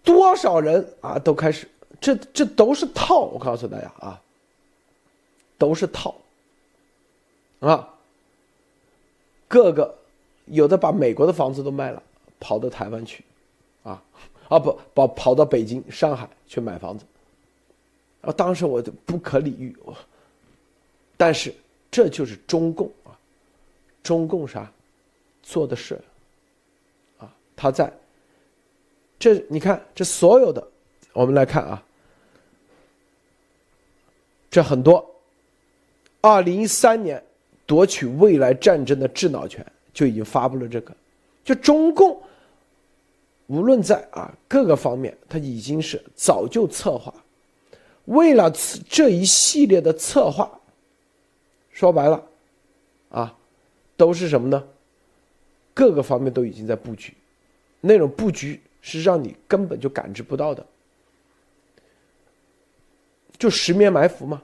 多少人啊都开始，这这都是套，我告诉大家啊，都是套，啊，各个有的把美国的房子都卖了，跑到台湾去，啊啊不跑跑到北京、上海去买房子，啊，当时我就不可理喻，但是这就是中共啊，中共啥做的事。啊他在，这你看，这所有的，我们来看啊，这很多，二零一三年夺取未来战争的智脑权就已经发布了这个，就中共，无论在啊各个方面，他已经是早就策划，为了这一系列的策划，说白了，啊，都是什么呢？各个方面都已经在布局。那种布局是让你根本就感知不到的，就十面埋伏嘛。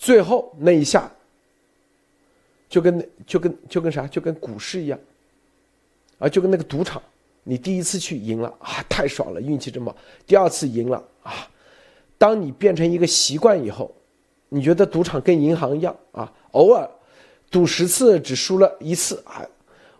最后那一下，就跟就跟就跟啥，就跟股市一样，啊，就跟那个赌场，你第一次去赢了啊，太爽了，运气真好。第二次赢了啊，当你变成一个习惯以后，你觉得赌场跟银行一样啊，偶尔赌十次只输了一次啊。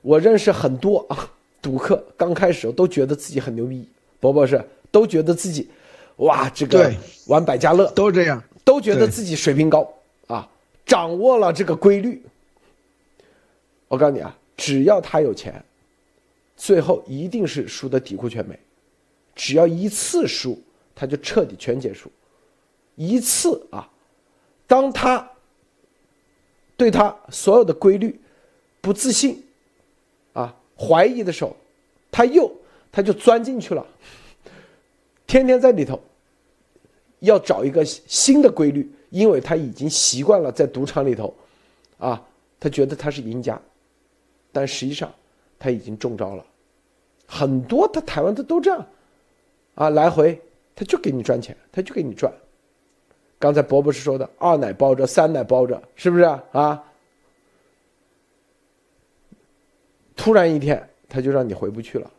我认识很多啊。赌客刚开始都觉得自己很牛逼，伯伯是都觉得自己，哇，这个玩百家乐
都这样，
都觉得自己水平高啊，掌握了这个规律。我告诉你啊，只要他有钱，最后一定是输的底裤全没。只要一次输，他就彻底全结束。一次啊，当他对他所有的规律不自信啊。怀疑的时候，他又他就钻进去了，天天在里头，要找一个新的规律，因为他已经习惯了在赌场里头，啊，他觉得他是赢家，但实际上他已经中招了，很多他台湾的都这样，啊，来回他就给你赚钱，他就给你赚。刚才伯博士说的，二奶包着，三奶包着，是不是啊？突然一天他就让你回不去了，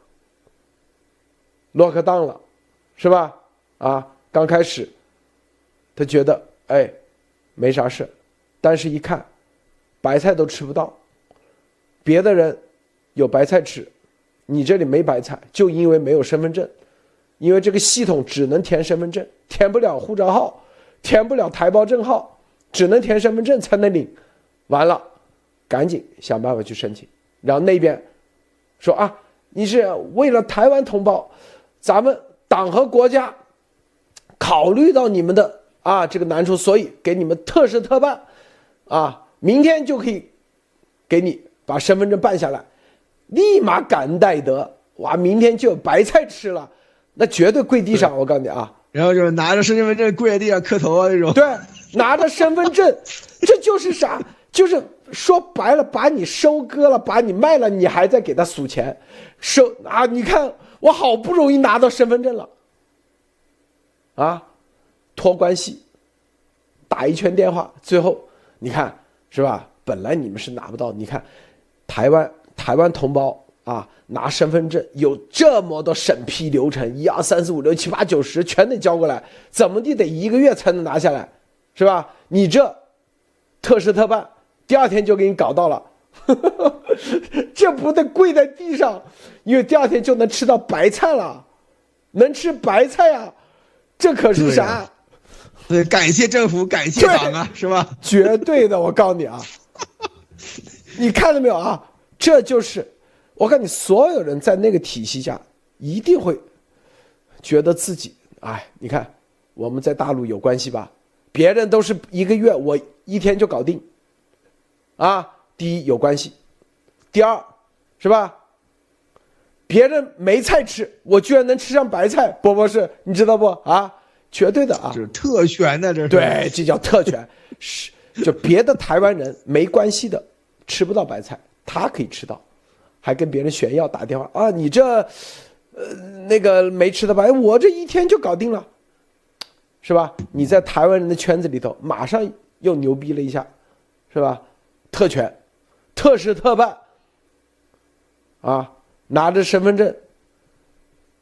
落个当了，是吧？啊，刚开始他觉得哎没啥事，但是一看白菜都吃不到，别的人有白菜吃。你这里没白菜，就因为没有身份证，因为这个系统只能填身份证，填不了护照号，填不了台胞证号，只能填身份证才能领。完了，赶紧想办法去申请。然后那边说啊，你是为了台湾同胞，咱们党和国家考虑到你们的啊这个难处，所以给你们特事特办，啊，明天就可以给你把身份证办下来。立马感恩戴德，哇！明天就有白菜吃了，那绝对跪地上。我告诉你啊，
然后就是拿着身份证跪在地上磕头啊那种。
对，拿着身份证，[LAUGHS] 这就是啥？就是说白了，把你收割了，把你卖了，你还在给他数钱，收啊！你看我好不容易拿到身份证了，啊，托关系，打一圈电话，最后你看是吧？本来你们是拿不到，你看台湾。台湾同胞啊，拿身份证有这么多审批流程，一二三四五六七八九十全得交过来，怎么地得一个月才能拿下来，是吧？你这特事特办，第二天就给你搞到了，[LAUGHS] 这不得跪在地上，因为第二天就能吃到白菜了，能吃白菜啊，这可是啥？
对，感谢政府，感谢党啊，是吧？
绝对的，我告诉你啊，[LAUGHS] 你看到没有啊？这就是，我告诉你，所有人在那个体系下一定会觉得自己，哎，你看我们在大陆有关系吧？别人都是一个月，我一天就搞定。啊，第一有关系，第二是吧？别人没菜吃，我居然能吃上白菜，波波是，你知道不？啊，绝对的啊，
这是特权的，这是
对，这叫特权，[LAUGHS] 是就别的台湾人没关系的，吃不到白菜。他可以吃到，还跟别人炫耀，打电话啊！你这，呃，那个没吃的吧？我这一天就搞定了，是吧？你在台湾人的圈子里头，马上又牛逼了一下，是吧？特权，特事特办，啊，拿着身份证，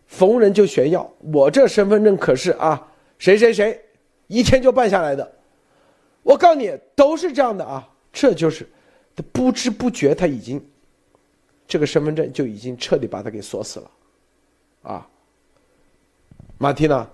逢人就炫耀，我这身份证可是啊，谁谁谁，一天就办下来的。我告诉你，都是这样的啊，这就是。不知不觉，他已经这个身份证就已经彻底把他给锁死了，啊，马蒂娜，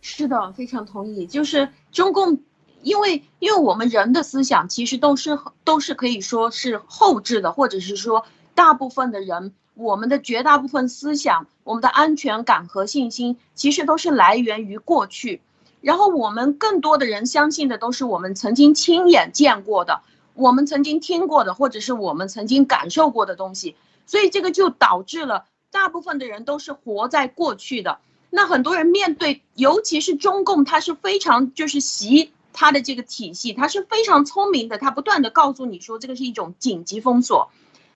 是的，非常同意。就是中共，因为因为我们人的思想其实都是都是可以说是后置的，或者是说大部分的人，我们的绝大部分思想，我们的安全感和信心，其实都是来源于过去。然后我们更多的人相信的都是我们曾经亲眼见过的，我们曾经听过的，或者是我们曾经感受过的东西，所以这个就导致了大部分的人都是活在过去的。那很多人面对，尤其是中共，他是非常就是习他的这个体系，他是非常聪明的，他不断的告诉你说这个是一种紧急封锁。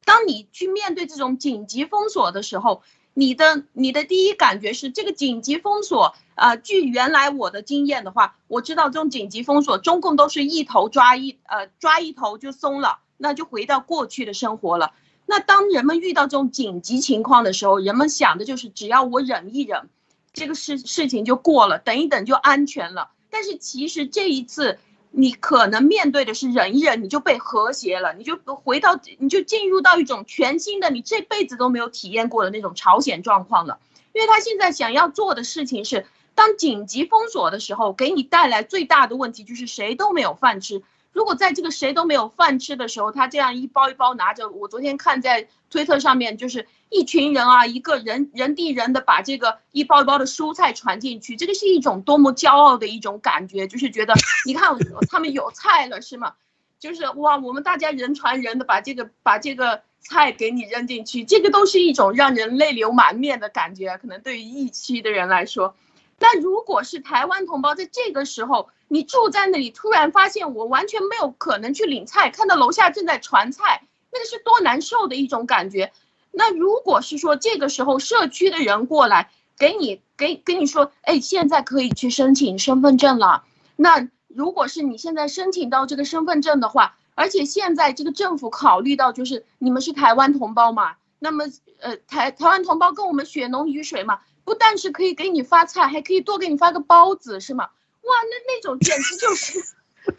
当你去面对这种紧急封锁的时候，你的你的第一感觉是这个紧急封锁，呃，据原来我的经验的话，我知道这种紧急封锁，中共都是一头抓一，呃，抓一头就松了，那就回到过去的生活了。那当人们遇到这种紧急情况的时候，人们想的就是只要我忍一忍，这个事事情就过了，等一等就安全了。但是其实这一次。你可能面对的是忍一忍，你就被和谐了，你就回到，你就进入到一种全新的，你这辈子都没有体验过的那种朝鲜状况了。因为他现在想要做的事情是，当紧急封锁的时候，给你带来最大的问题就是谁都没有饭吃。如果在这个谁都没有饭吃的时候，他这样一包一包拿着，我昨天看在推特上面，就是一群人啊，一个人人递人的把这个一包一包的蔬菜传进去，这个是一种多么骄傲的一种感觉，就是觉得你看他们有菜了是吗？[LAUGHS] 就是哇，我们大家人传人的把这个把这个菜给你扔进去，这个都是一种让人泪流满面的感觉，可能对于疫区的人来说。那如果是台湾同胞在这个时候，你住在那里，突然发现我完全没有可能去领菜，看到楼下正在传菜，那个是多难受的一种感觉。那如果是说这个时候社区的人过来给你给跟你说，哎，现在可以去申请身份证了。那如果是你现在申请到这个身份证的话，而且现在这个政府考虑到就是你们是台湾同胞嘛，那么呃台台湾同胞跟我们血浓于水嘛，不但是可以给你发菜，还可以多给你发个包子，是吗？哇，那那种简直就是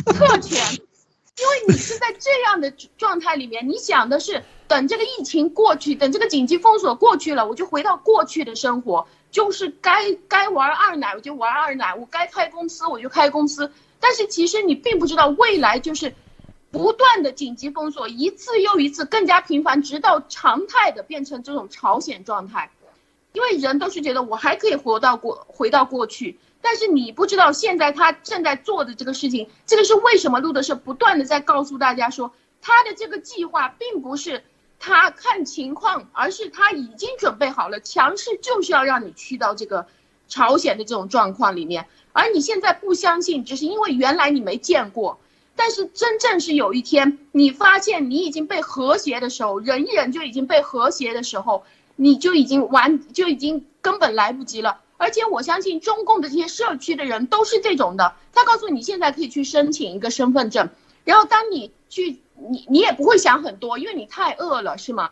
特权，[LAUGHS] 因为你是在这样的状态里面，你想的是等这个疫情过去，等这个紧急封锁过去了，我就回到过去的生活，就是该该玩二奶我就玩二奶，我该开公司我就开公司，但是其实你并不知道未来就是。不断的紧急封锁，一次又一次，更加频繁，直到常态的变成这种朝鲜状态。因为人都是觉得我还可以活到过回到过去，但是你不知道现在他正在做的这个事情，这个是为什么？路德是不断的在告诉大家说，他的这个计划并不是他看情况，而是他已经准备好了，强势就是要让你去到这个朝鲜的这种状况里面，而你现在不相信，只是因为原来你没见过。但是真正是有一天，你发现你已经被和谐的时候，忍一忍就已经被和谐的时候，你就已经完，就已经根本来不及了。而且我相信中共的这些社区的人都是这种的，他告诉你现在可以去申请一个身份证，然后当你去，你你也不会想很多，因为你太饿了，是吗？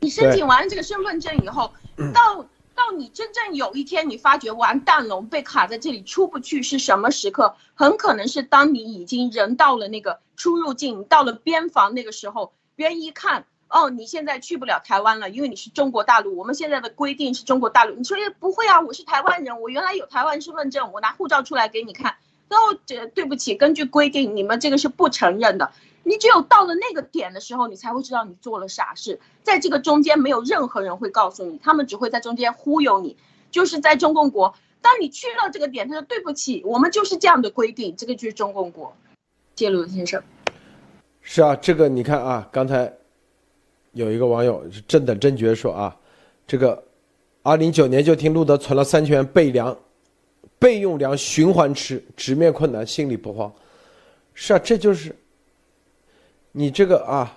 你申请完这个身份证以后，到。到你真正有一天你发觉完蛋了，我们被卡在这里出不去是什么时刻？很可能是当你已经人到了那个出入境到了边防那个时候，别人一看，哦，你现在去不了台湾了，因为你是中国大陆，我们现在的规定是中国大陆。你说也不会啊，我是台湾人，我原来有台湾身份证，我拿护照出来给你看。然后这对不起，根据规定，你们这个是不承认的。你只有到了那个点的时候，你才会知道你做了傻事。在这个中间，没有任何人会告诉你，他们只会在中间忽悠你。就是在中共国，当你去到这个点，他说对不起，我们就是这样的规定，这个就是中共国。谢鲁先生，
是啊，这个你看啊，刚才有一个网友真的真觉说啊，这个二零一九年就听路德存了三千元备粮，备用粮循环吃，直面困难心里不慌。是啊，这就是。你这个啊，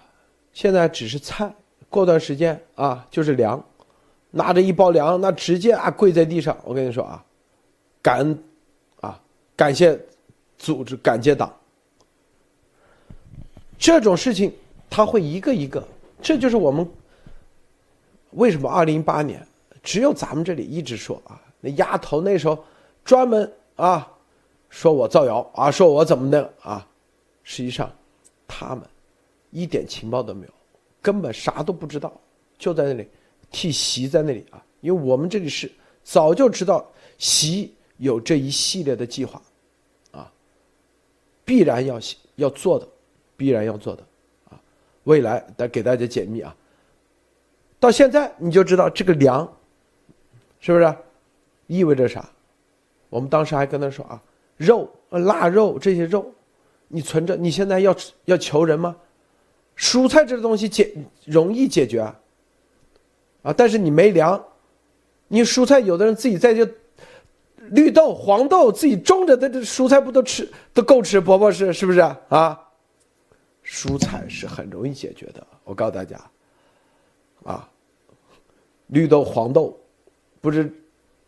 现在只是菜，过段时间啊就是粮，拿着一包粮，那直接啊跪在地上。我跟你说啊，感恩啊，感谢组织，感谢党。这种事情他会一个一个，这就是我们为什么二零一八年只有咱们这里一直说啊，那丫头那时候专门啊说我造谣啊，说我怎么的啊，实际上他们。一点情报都没有，根本啥都不知道，就在那里替习在那里啊！因为我们这里是早就知道习有这一系列的计划，啊，必然要要做的，必然要做的啊！未来再给大家解密啊！到现在你就知道这个粮，是不是意味着啥？我们当时还跟他说啊，肉、腊肉这些肉，你存着，你现在要要求人吗？蔬菜这个东西解容易解决啊，啊，但是你没粮，你蔬菜有的人自己在这绿豆、黄豆自己种着的这蔬菜不都吃都够吃？伯伯是是不是啊？蔬菜是很容易解决的，我告诉大家，啊，绿豆、黄豆不是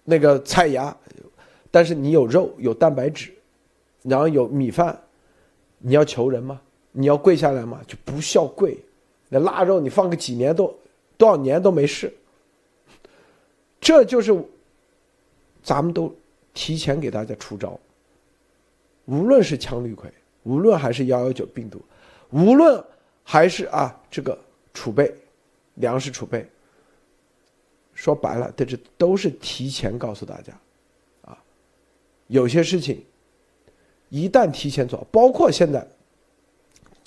那个菜芽，但是你有肉有蛋白质，然后有米饭，你要求人吗？你要跪下来嘛，就不需要跪。那腊肉你放个几年都多少年都没事。这就是咱们都提前给大家出招。无论是羟氯喹，无论还是幺幺九病毒，无论还是啊这个储备粮食储备，说白了，这这都是提前告诉大家啊。有些事情一旦提前做，包括现在。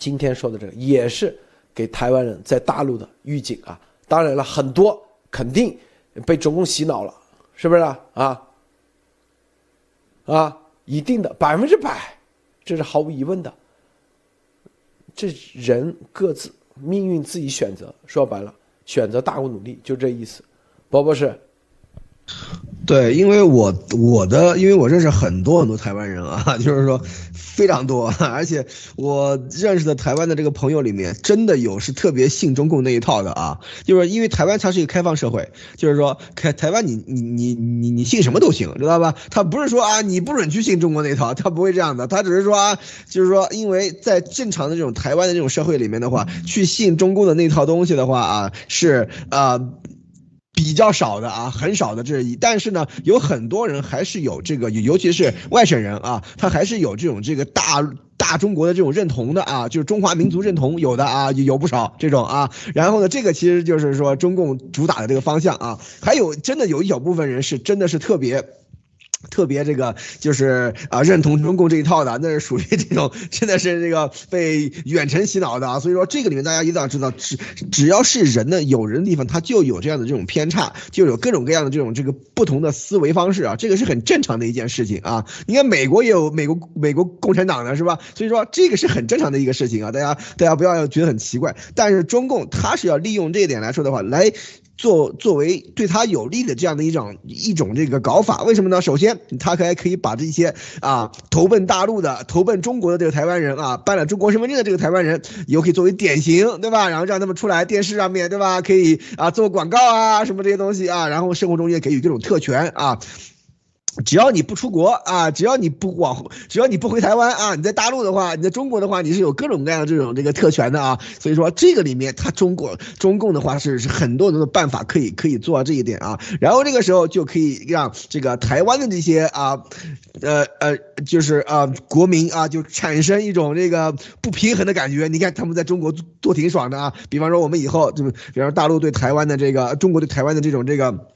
今天说的这个也是给台湾人在大陆的预警啊！当然了，很多肯定被中共洗脑了，是不是啊？啊，啊，一定的，百分之百，这是毫无疑问的。这人各自命运自己选择，说白了，选择大国努力，就这意思。博博士。
对，因为我我的，因为我认识很多很多台湾人啊，[LAUGHS] 就是说非常多，[LAUGHS] 而且我认识的台湾的这个朋友里面，真的有是特别信中共那一套的啊，就是因为台湾它是一个开放社会，就是说开台湾你你你你你信什么都行，知道吧？他不是说啊你不准去信中国那一套，[LAUGHS] 他不会这样的，他只是说啊，就是说因为在正常的这种台湾的这种社会里面的话，去信中共的那套东西的话啊，是啊。比较少的啊，很少的这一，但是呢，有很多人还是有这个，尤其是外省人啊，他还是有这种这个大大中国的这种认同的啊，就是中华民族认同有的啊，有不少这种啊。然后呢，这个其实就是说中共主打的这个方向啊，还有真的有一小部分人是真的是特别。特别这个就是啊，认同中共这一套的，那是属于这种真的是这个被远程洗脑的啊。所以说这个里面大家一定要知道，只只要是人的有人的地方，他就有这样的这种偏差，就有各种各样的这种这个不同的思维方式啊。这个是很正常的一件事情啊。你看美国也有美国美国共产党的是吧？所以说这个是很正常的一个事情啊。大家大家不要觉得很奇怪，但是中共他是要利用这一点来说的话来。作作为对他有利的这样的一种一种这个搞法，为什么呢？首先，他还可以把这些啊投奔大陆的、投奔中国的这个台湾人啊，办了中国身份证的这个台湾人，又可以作为典型，对吧？然后让他们出来电视上面对吧？可以啊做广告啊什么这些东西啊，然后生活中也给予这种特权啊。只要你不出国啊，只要你不往，只要你不回台湾啊，你在大陆的话，你在中国的话，你是有各种各样的这种这个特权的啊。所以说这个里面，他中国中共的话是是很多很多的办法可以可以做到这一点啊。然后这个时候就可以让这个台湾的这些啊，呃呃，就是啊国民啊，就产生一种这个不平衡的感觉。你看他们在中国多挺爽的啊。比方说我们以后就，比方说大陆对台湾的这个，中国对台湾的这种这个。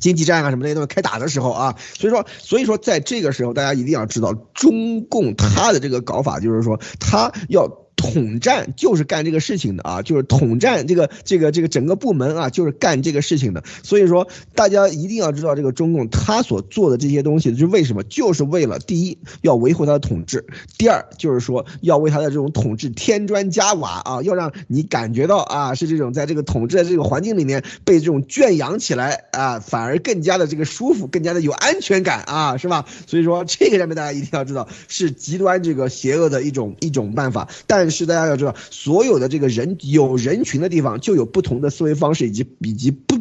经济战啊，什么那些东西开打的时候啊，所以说，所以说，在这个时候，大家一定要知道，中共他的这个搞法，就是说，他要。统战就是干这个事情的啊，就是统战这个这个这个整个部门啊，就是干这个事情的。所以说，大家一定要知道这个中共他所做的这些东西是为什么，就是为了第一要维护他的统治，第二就是说要为他的这种统治添砖加瓦啊，要让你感觉到啊是这种在这个统治的这个环境里面被这种圈养起来啊，反而更加的这个舒服，更加的有安全感啊，是吧？所以说这个上面大家一定要知道是极端这个邪恶的一种一种办法，但。是大家要知道，所有的这个人有人群的地方，就有不同的思维方式以及以及不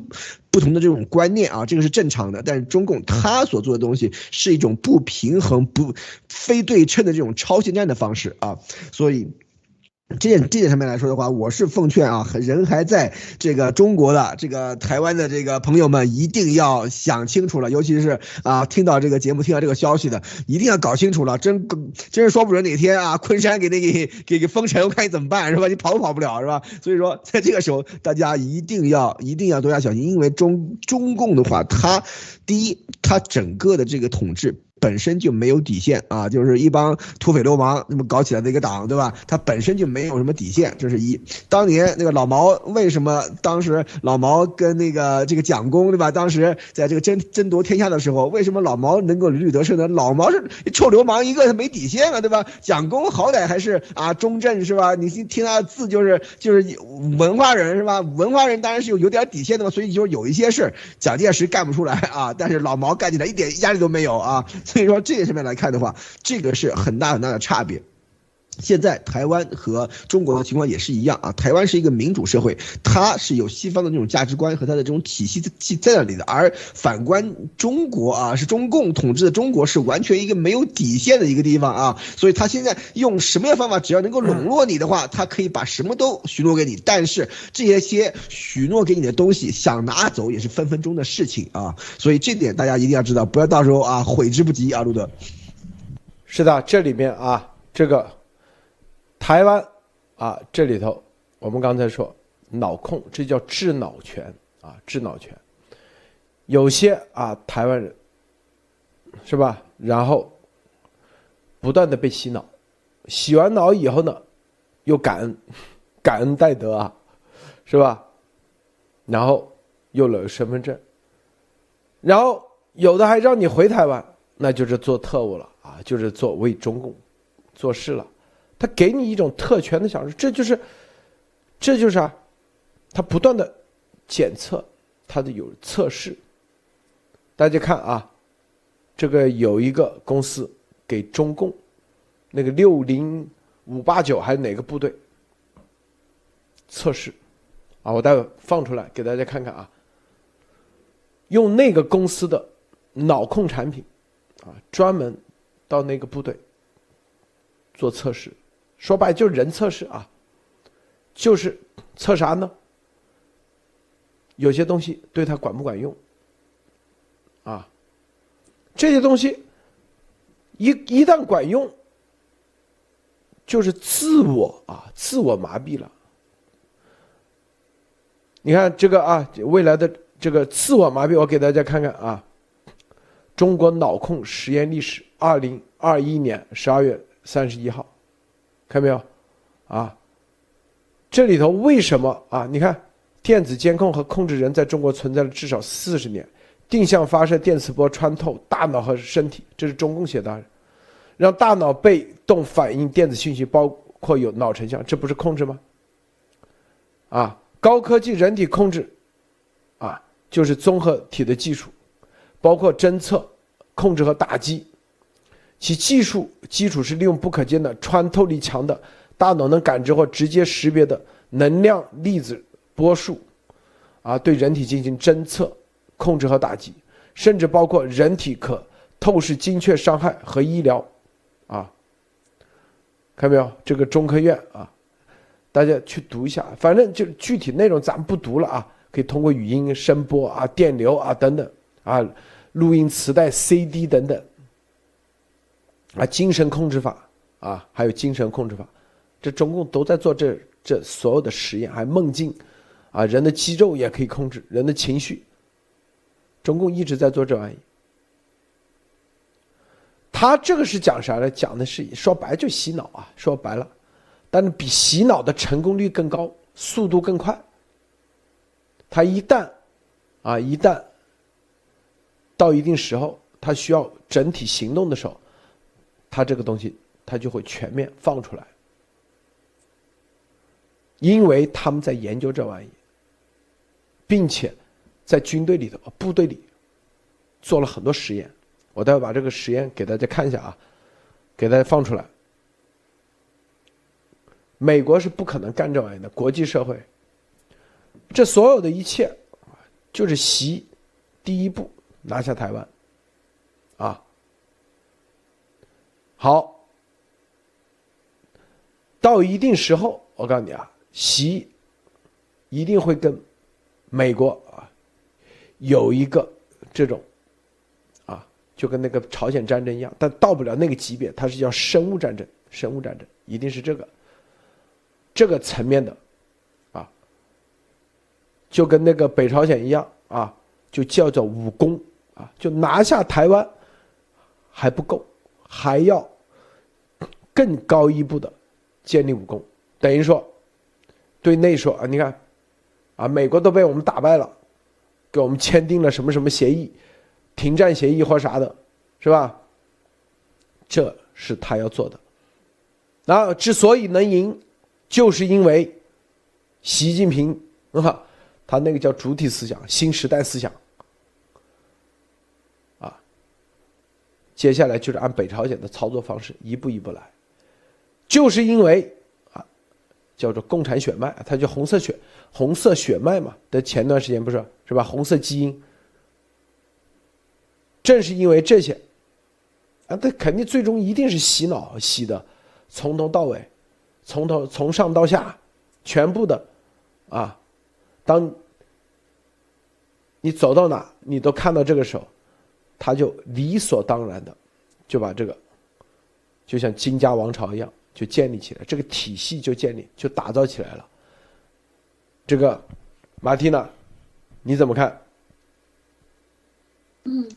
不同的这种观念啊，这个是正常的。但是中共他所做的东西是一种不平衡、不非对称的这种超限战的方式啊，所以。这点这点上面来说的话，我是奉劝啊，人还在这个中国的这个台湾的这个朋友们，一定要想清楚了，尤其是啊，听到这个节目、听到这个消息的，一定要搞清楚了，真真是说不准哪天啊，昆山给那给给给封城，我看你怎么办，是吧？你跑都跑不了，是吧？所以说，在这个时候，大家一定要一定要多加小心，因为中中共的话，它第一，它整个的这个统治。本身就没有底线啊，就是一帮土匪流氓那么搞起来的一个党，对吧？他本身就没有什么底线，这是一。当年那个老毛为什么当时老毛跟那个这个蒋公，对吧？当时在这个争争夺天下的时候，为什么老毛能够屡屡得胜呢？老毛是臭流氓一个，他没底线啊，对吧？蒋公好歹还是啊中正，是吧？你听他的字就是就是文化人，是吧？文化人当然是有有点底线的嘛，所以就是有一些事蒋介石干不出来啊，但是老毛干起来一点压力都没有啊。所以说这个上面来看的话，这个是很大很大的差别。现在台湾和中国的情况也是一样啊，台湾是一个民主社会，它是有西方的那种价值观和它的这种体系在在那里的，而反观中国啊，是中共统治的中国是完全一个没有底线的一个地方啊，所以他现在用什么样方法，只要能够笼络你的话，他可以把什么都许诺给你，但是这些许诺给你的东西想拿走也是分分钟的事情啊，所以这点大家一定要知道，不要到时候啊悔之不及啊，路德。
是的，这里面啊这个。台湾，啊，这里头，我们刚才说脑控，这叫智脑权啊，智脑权。有些啊，台湾人，是吧？然后不断的被洗脑，洗完脑以后呢，又感恩，感恩戴德啊，是吧？然后又了身份证，然后有的还让你回台湾，那就是做特务了啊，就是做为中共做事了。他给你一种特权的享受，这就是，这就是啊，他不断的检测，他的有测试，大家看啊，这个有一个公司给中共那个六零五八九还是哪个部队测试啊？我待会放出来给大家看看啊。用那个公司的脑控产品啊，专门到那个部队做测试，说白就是人测试啊，就是测啥呢？有些东西对他管不管用？啊，这些东西一一旦管用，就是自我啊，自我麻痹了。你看这个啊，未来的这个自我麻痹，我给大家看看啊，中国脑控实验历史，二零二一年十二月三十一号，看没有？啊，这里头为什么啊？你看。电子监控和控制人在中国存在了至少四十年，定向发射电磁波穿透大脑和身体，这是中共写的，让大脑被动反应电子信息，包括有脑成像，这不是控制吗？啊，高科技人体控制，啊，就是综合体的技术，包括侦测、控制和打击，其技术基础是利用不可见的、穿透力强的大脑能感知或直接识别的能量粒子。波束，啊，对人体进行侦测、控制和打击，甚至包括人体可透视精确伤害和医疗，啊，看没有？这个中科院啊，大家去读一下，反正就具体内容咱们不读了啊，可以通过语音、声波啊、电流啊等等啊，录音磁带、CD 等等，啊，精神控制法啊，还有精神控制法，这中共都在做这这所有的实验，还梦境。啊，人的肌肉也可以控制人的情绪。中共一直在做这玩意。他这个是讲啥呢？讲的是说白就洗脑啊，说白了，但是比洗脑的成功率更高，速度更快。他一旦，啊，一旦到一定时候，他需要整体行动的时候，他这个东西他就会全面放出来，因为他们在研究这玩意。并且，在军队里头、部队里做了很多实验，我待会把这个实验给大家看一下啊，给大家放出来。美国是不可能干这玩意的，国际社会，这所有的一切，就是习第一步拿下台湾，好，到一定时候，我告诉你啊，习一定会跟。美国啊，有一个这种，啊，就跟那个朝鲜战争一样，但到不了那个级别，它是叫生物战争，生物战争一定是这个，这个层面的，啊，就跟那个北朝鲜一样啊，就叫做武功啊，就拿下台湾还不够，还要更高一步的建立武功，等于说对内说啊，你看。啊，美国都被我们打败了，给我们签订了什么什么协议，停战协议或啥的，是吧？这是他要做的。然后之所以能赢，就是因为习近平 [LAUGHS] 啊，他那个叫主体思想、新时代思想。啊，接下来就是按北朝鲜的操作方式一步一步来，就是因为啊。叫做共产血脉，它叫红色血红色血脉嘛。的前段时间不是是吧？红色基因，正是因为这些，啊，它肯定最终一定是洗脑洗的，从头到尾，从头从上到下，全部的，啊，当你走到哪，你都看到这个时候，他就理所当然的就把这个，就像金家王朝一样。就建立起来，这个体系就建立，就打造起来了。这个，马蒂娜，你怎么看？
嗯，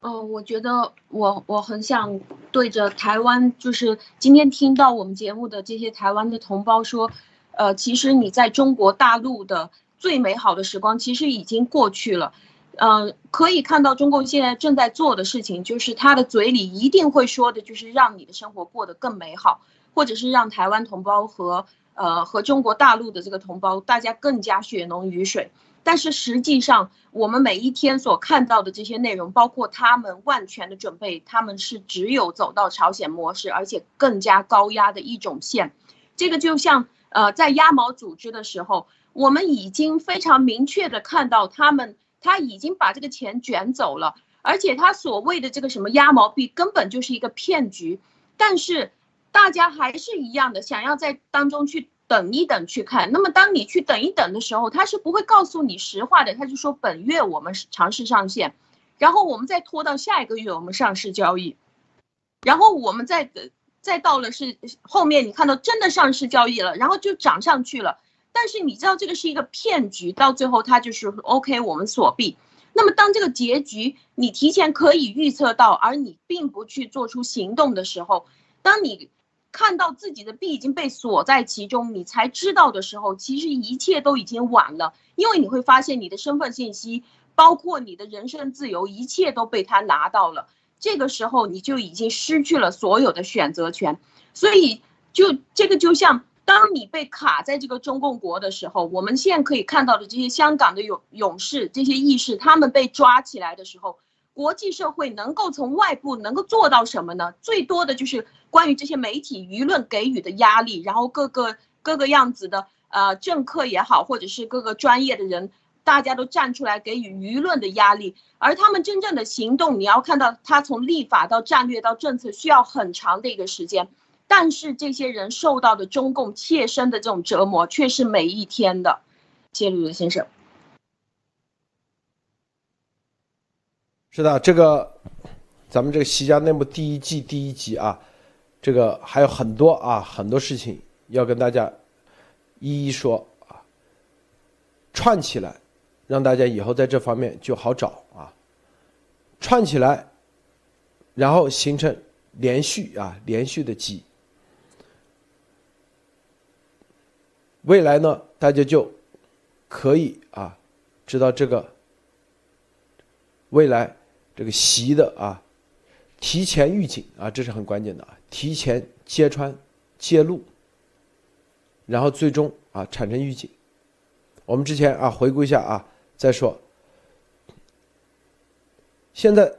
哦，我觉得我我很想对着台湾，就是今天听到我们节目的这些台湾的同胞说，呃，其实你在中国大陆的最美好的时光其实已经过去了。嗯，可以看到中共现在正在做的事情，就是他的嘴里一定会说的，就是让你的生活过得更美好。或者是让台湾同胞和呃和中国大陆的这个同胞大家更加血浓于水，但是实际上，我们每一天所看到的这些内容，包括他们万全的准备，他们是只有走到朝鲜模式，而且更加高压的一种线。这个就像呃，在鸭毛组织的时候，我们已经非常明确的看到他们，他已经把这个钱卷走了，而且他所谓的这个什么鸭毛币根本就是一个骗局。但是大家还是一样的，想要在当中去。等一等去看，那么当你去等一等的时候，他是不会告诉你实话的。他就说本月我们尝试上线，然后我们再拖到下一个月我们上市交易，然后我们再等再到了是后面你看到真的上市交易了，然后就涨上去了。但是你知道这个是一个骗局，到最后他就是 OK 我们锁币。那么当这个结局你提前可以预测到，而你并不去做出行动的时候，当你。看到自己的币已经被锁在其中，你才知道的时候，其实一切都已经晚了。因为你会发现你的身份信息，包括你的人身自由，一切都被他拿到了。这个时候你就已经失去了所有的选择权。所以，就这个就像当你被卡在这个中共国的时候，我们现在可以看到的这些香港的勇勇士、这些义士，他们被抓起来的时候。国际社会能够从外部能够做到什么呢？最多的就是关于这些媒体舆论给予的压力，然后各个各个样子的呃政客也好，或者是各个专业的人，大家都站出来给予舆论的压力。而他们真正的行动，你要看到他从立法到战略到政策需要很长的一个时间，但是这些人受到的中共切身的这种折磨却是每一天的。谢谢吕先生。
是的，这个咱们这个《习家内幕》第一季第一集啊，这个还有很多啊，很多事情要跟大家一一说啊，串起来，让大家以后在这方面就好找啊，串起来，然后形成连续啊连续的记，未来呢，大家就可以啊知道这个未来。这个习的啊，提前预警啊，这是很关键的啊，提前揭穿、揭露，然后最终啊产生预警。我们之前啊回顾一下啊，再说，现在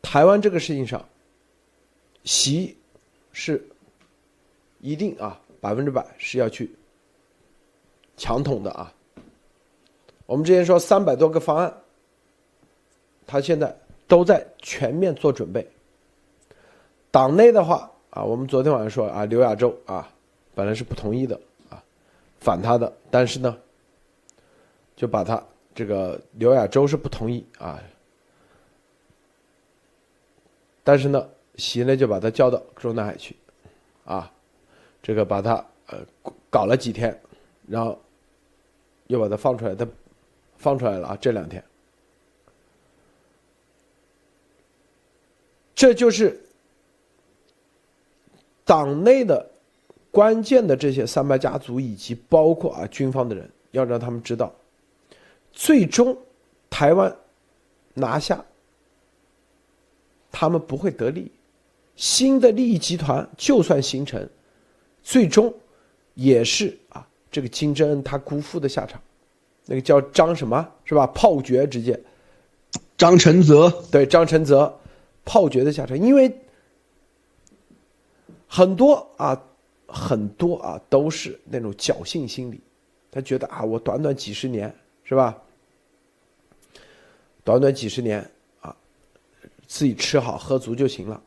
台湾这个事情上，习是一定啊百分之百是要去强统的啊。我们之前说三百多个方案，他现在。都在全面做准备。党内的话啊，我们昨天晚上说啊，刘亚洲啊，本来是不同意的啊，反他的，但是呢，就把他这个刘亚洲是不同意啊，但是呢，习呢就把他叫到中南海去，啊，这个把他呃搞了几天，然后又把他放出来，他放出来了啊，这两天。这就是党内的关键的这些三八家族，以及包括啊军方的人，要让他们知道，最终台湾拿下，他们不会得利。新的利益集团就算形成，最终也是啊这个金正恩他辜负的下场。那个叫张什么是吧？炮决直接，
张承泽
对张承泽。炮决的下场，因为很多啊，很多啊，都是那种侥幸心理，他觉得啊，我短短几十年是吧？短短几十年啊，自己吃好喝足就行了，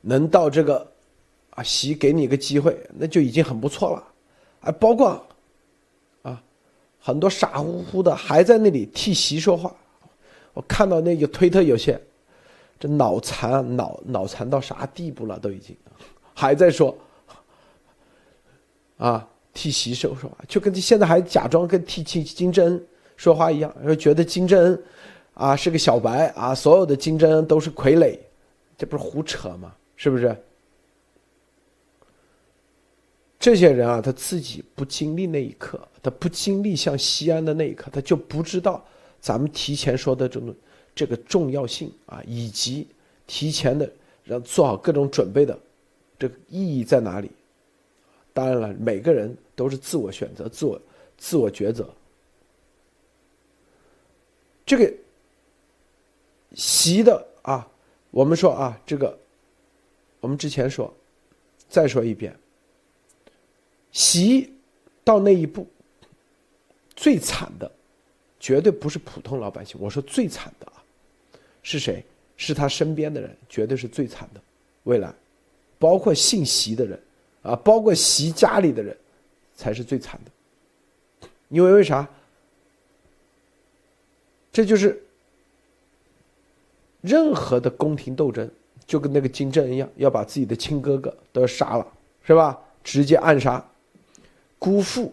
能到这个啊，习给你个机会，那就已经很不错了，啊，包括啊，很多傻乎乎的还在那里替习说话，我看到那个推特有些。这脑残脑脑残到啥地步了？都已经还在说啊，替习说说话，就跟现在还假装跟替替金正恩说话一样，又觉得金正恩啊是个小白啊，所有的金正恩都是傀儡，这不是胡扯吗？是不是？这些人啊，他自己不经历那一刻，他不经历像西安的那一刻，他就不知道咱们提前说的这种。这个重要性啊，以及提前的让做好各种准备的这个意义在哪里？当然了，每个人都是自我选择、自我自我抉择。这个习的啊，我们说啊，这个我们之前说，再说一遍，习到那一步，最惨的，绝对不是普通老百姓。我说最惨的啊，是谁？是他身边的人，绝对是最惨的。未来，包括姓习的人啊，包括习家里的人，才是最惨的。因为为啥？这就是任何的宫廷斗争，就跟那个金正恩一样，要把自己的亲哥哥都要杀了，是吧？直接暗杀，姑父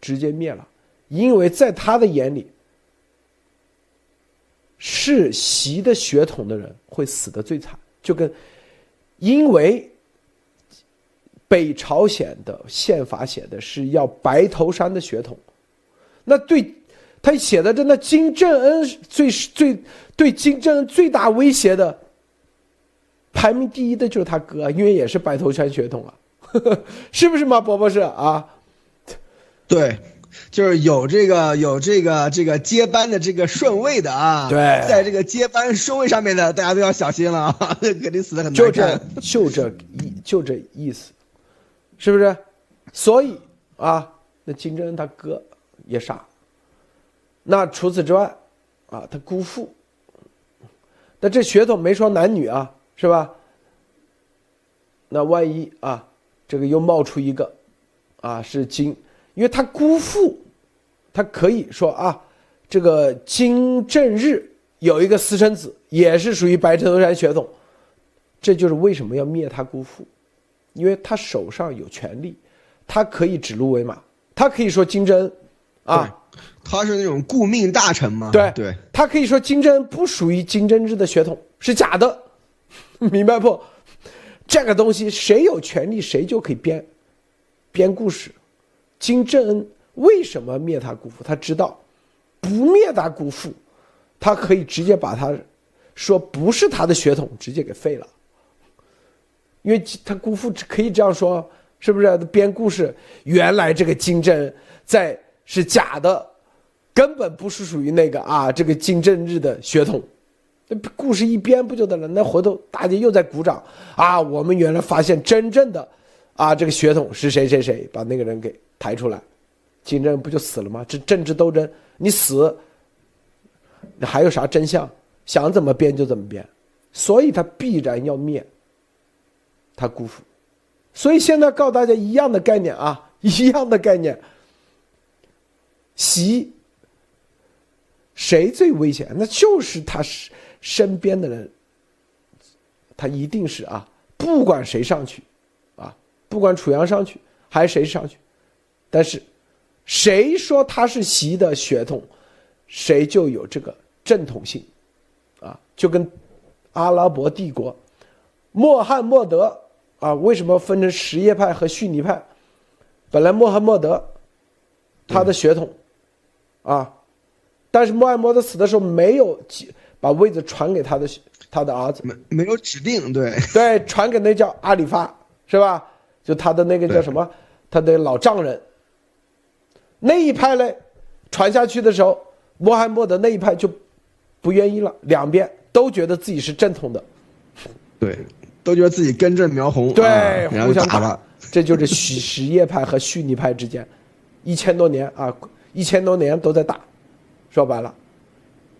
直接灭了，因为在他的眼里，是习的血统的人会死的最惨，就跟因为北朝鲜的宪法写的是要白头山的血统，那对。他写的真的，金正恩最最对金正恩最大威胁的，排名第一的就是他哥，因为也是白头山血统啊，是不是嘛，博博士啊？
对，就是有这个有这个这个接班的这个顺位的啊。
对，
在这个接班顺位上面的，大家都要小心了啊，[LAUGHS] 肯定死的很难
就这就这意就这意思，是不是？所以啊，那金正恩他哥也傻。那除此之外，啊，他姑父，那这血统没说男女啊，是吧？那万一啊，这个又冒出一个，啊，是金，因为他姑父，他可以说啊，这个金正日有一个私生子，也是属于白头山血统，这就是为什么要灭他姑父，因为他手上有权力，他可以指鹿为马，他可以说金正恩，啊。
他是那种顾命大臣嘛？
对
对，
他可以说金正恩不属于金正日的血统，是假的，[LAUGHS] 明白不？这个东西谁有权利谁就可以编，编故事。金正恩为什么灭他姑父？他知道，不灭他姑父，他可以直接把他说不是他的血统，直接给废了。因为他姑父可以这样说，是不是？编故事，原来这个金正恩在是假的。根本不是属于那个啊，这个金正日的血统，那故事一编不就得了？那回头大家又在鼓掌啊！我们原来发现真正的，啊，这个血统是谁谁谁，把那个人给抬出来，金正恩不就死了吗？这政治斗争，你死，你还有啥真相？想怎么编就怎么编，所以他必然要灭他姑父。所以现在告诉大家一样的概念啊，一样的概念，习。谁最危险？那就是他身边的人，他一定是啊，不管谁上去，不管楚阳上去还是谁上去，但是谁说他是习的血统，谁就有这个正统性，啊，就跟阿拉伯帝国，穆罕默德啊，为什么分成什叶派和逊尼派？本来穆罕默德他的血统，啊。但是穆罕默德死的时候没有把位子传给他的他的儿子，
没没有指定，对
对，传给那叫阿里发是吧？就他的那个叫什么，他的老丈人。那一派嘞，传下去的时候，穆罕默德那一派就不愿意了，两边都觉得自己是正统的，
对，都觉得自己根正苗红，
对，互相
打了，
这就是什什叶派和逊尼派之间，一千多年啊，一千多年都在打。说白了，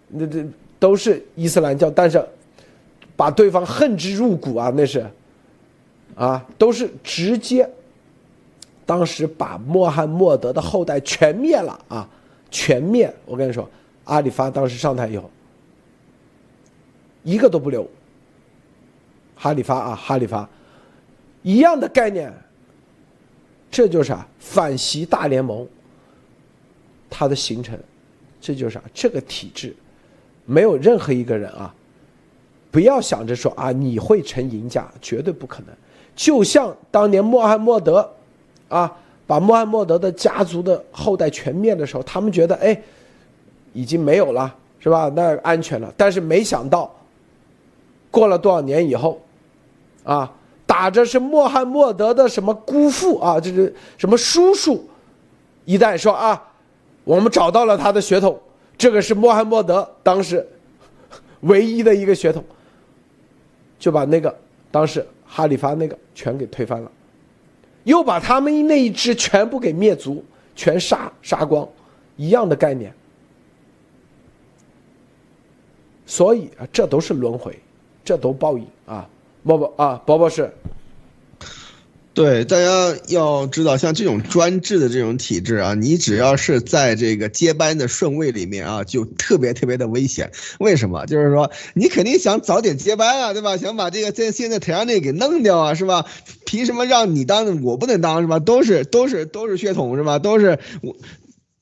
那这都是伊斯兰教，但是把对方恨之入骨啊，那是啊，都是直接当时把穆罕默德的后代全灭了啊，全灭！我跟你说，阿里发当时上台以后，一个都不留。哈里发啊，哈里发，一样的概念，这就是啊，反袭大联盟，它的形成。这就是啥？这个体制，没有任何一个人啊，不要想着说啊，你会成赢家，绝对不可能。就像当年穆罕默德，啊，把穆罕默德的家族的后代全灭的时候，他们觉得哎，已经没有了，是吧？那安全了。但是没想到，过了多少年以后，啊，打着是穆罕默德的什么姑父啊，就是什么叔叔，一代说啊。我们找到了他的血统，这个是穆罕默德当时唯一的一个血统，就把那个当时哈里发那个全给推翻了，又把他们那一支全部给灭族，全杀杀光，一样的概念。所以啊，这都是轮回，这都报应啊！宝宝啊，宝宝是。
对，大家要知道，像这种专制的这种体制啊，你只要是在这个接班的顺位里面啊，就特别特别的危险。为什么？就是说，你肯定想早点接班啊，对吧？想把这个在现在台上那给弄掉啊，是吧？凭什么让你当，我不能当，是吧？都是都是都是血统，是吧？都是我。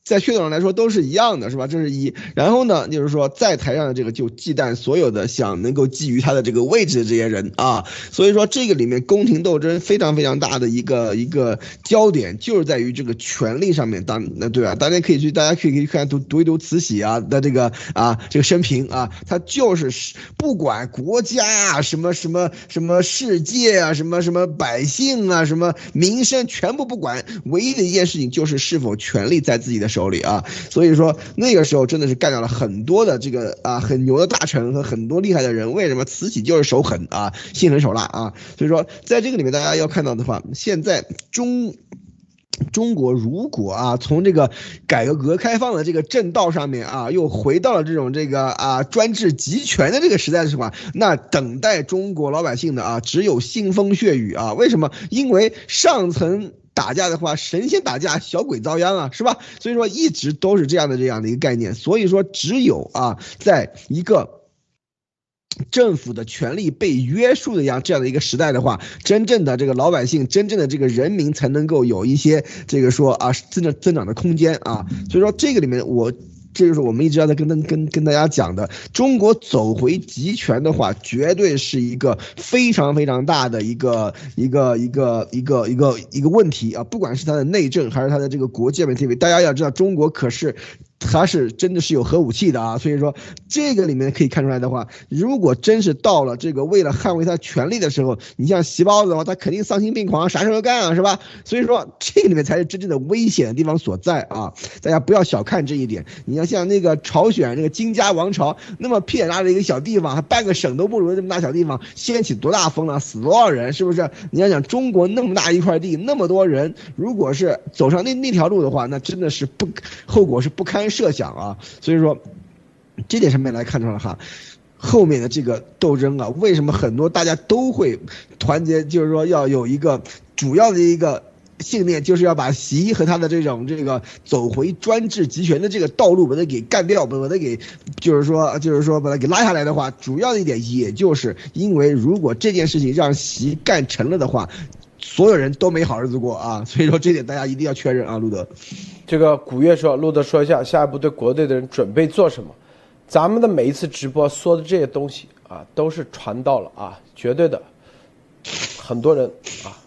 在血统上来说都是一样的，是吧？这是一。然后呢，就是说在台上的这个就忌惮所有的想能够觊觎他的这个位置的这些人啊。所以说这个里面宫廷斗争非常非常大的一个一个焦点，就是在于这个权力上面。当那对吧？大家可以去，大家可以可以看读读一读慈禧啊的这个啊这个生平啊，他就是不管国家啊什么什么什么世界啊什么什么百姓啊什么民生全部不管，唯一的一件事情就是是否权力在自己的。手里啊，所以说那个时候真的是干掉了很多的这个啊很牛的大臣和很多厉害的人。为什么慈禧就是手狠啊，心狠手辣啊？所以说在这个里面，大家要看到的话，现在中中国如果啊从这个改革开放的这个正道上面啊，又回到了这种这个啊专制集权的这个时代的话，那等待中国老百姓的啊只有腥风血雨啊！为什么？因为上层。打架的话，神仙打架，小鬼遭殃啊，是吧？所以说一直都是这样的这样的一个概念。所以说，只有啊，在一个政府的权力被约束的样这样的一个时代的话，真正的这个老百姓，真正的这个人民才能够有一些这个说啊增长增长的空间啊。所以说这个里面我。这就是我们一直要在跟跟跟跟大家讲的，中国走回集权的话，绝对是一个非常非常大的一个一个一个一个一个一个问题啊！不管是它的内政还是它的这个国际问题，大家要知道，中国可是。他是真的是有核武器的啊，所以说这个里面可以看出来的话，如果真是到了这个为了捍卫他权利的时候，你像习包子的话，他肯定丧心病狂，啥事都干啊，是吧？所以说这个里面才是真正的危险的地方所在啊！大家不要小看这一点。你要像那个朝鲜那个金家王朝那么偏大的一个小地方，还半个省都不如这么大小地方，掀起多大风啊，死多少人，是不是？你要想中国那么大一块地，那么多人，如果是走上那那条路的话，那真的是不后果是不堪。设想啊，所以说，这点上面来看出来哈，后面的这个斗争啊，为什么很多大家都会团结，就是说要有一个主要的一个信念，就是要把习和他的这种这个走回专制集权的这个道路把它给干掉，把它给就是说就是说把它给拉下来的话，主要的一点也就是因为如果这件事情让习干成了的话，所有人都没好日子过啊，所以说这点大家一定要确认啊，路德。
这个古月说，路德说一下下一步对国内的人准备做什么？咱们的每一次直播说的这些东西啊，都是传到了啊，绝对的，很多人啊，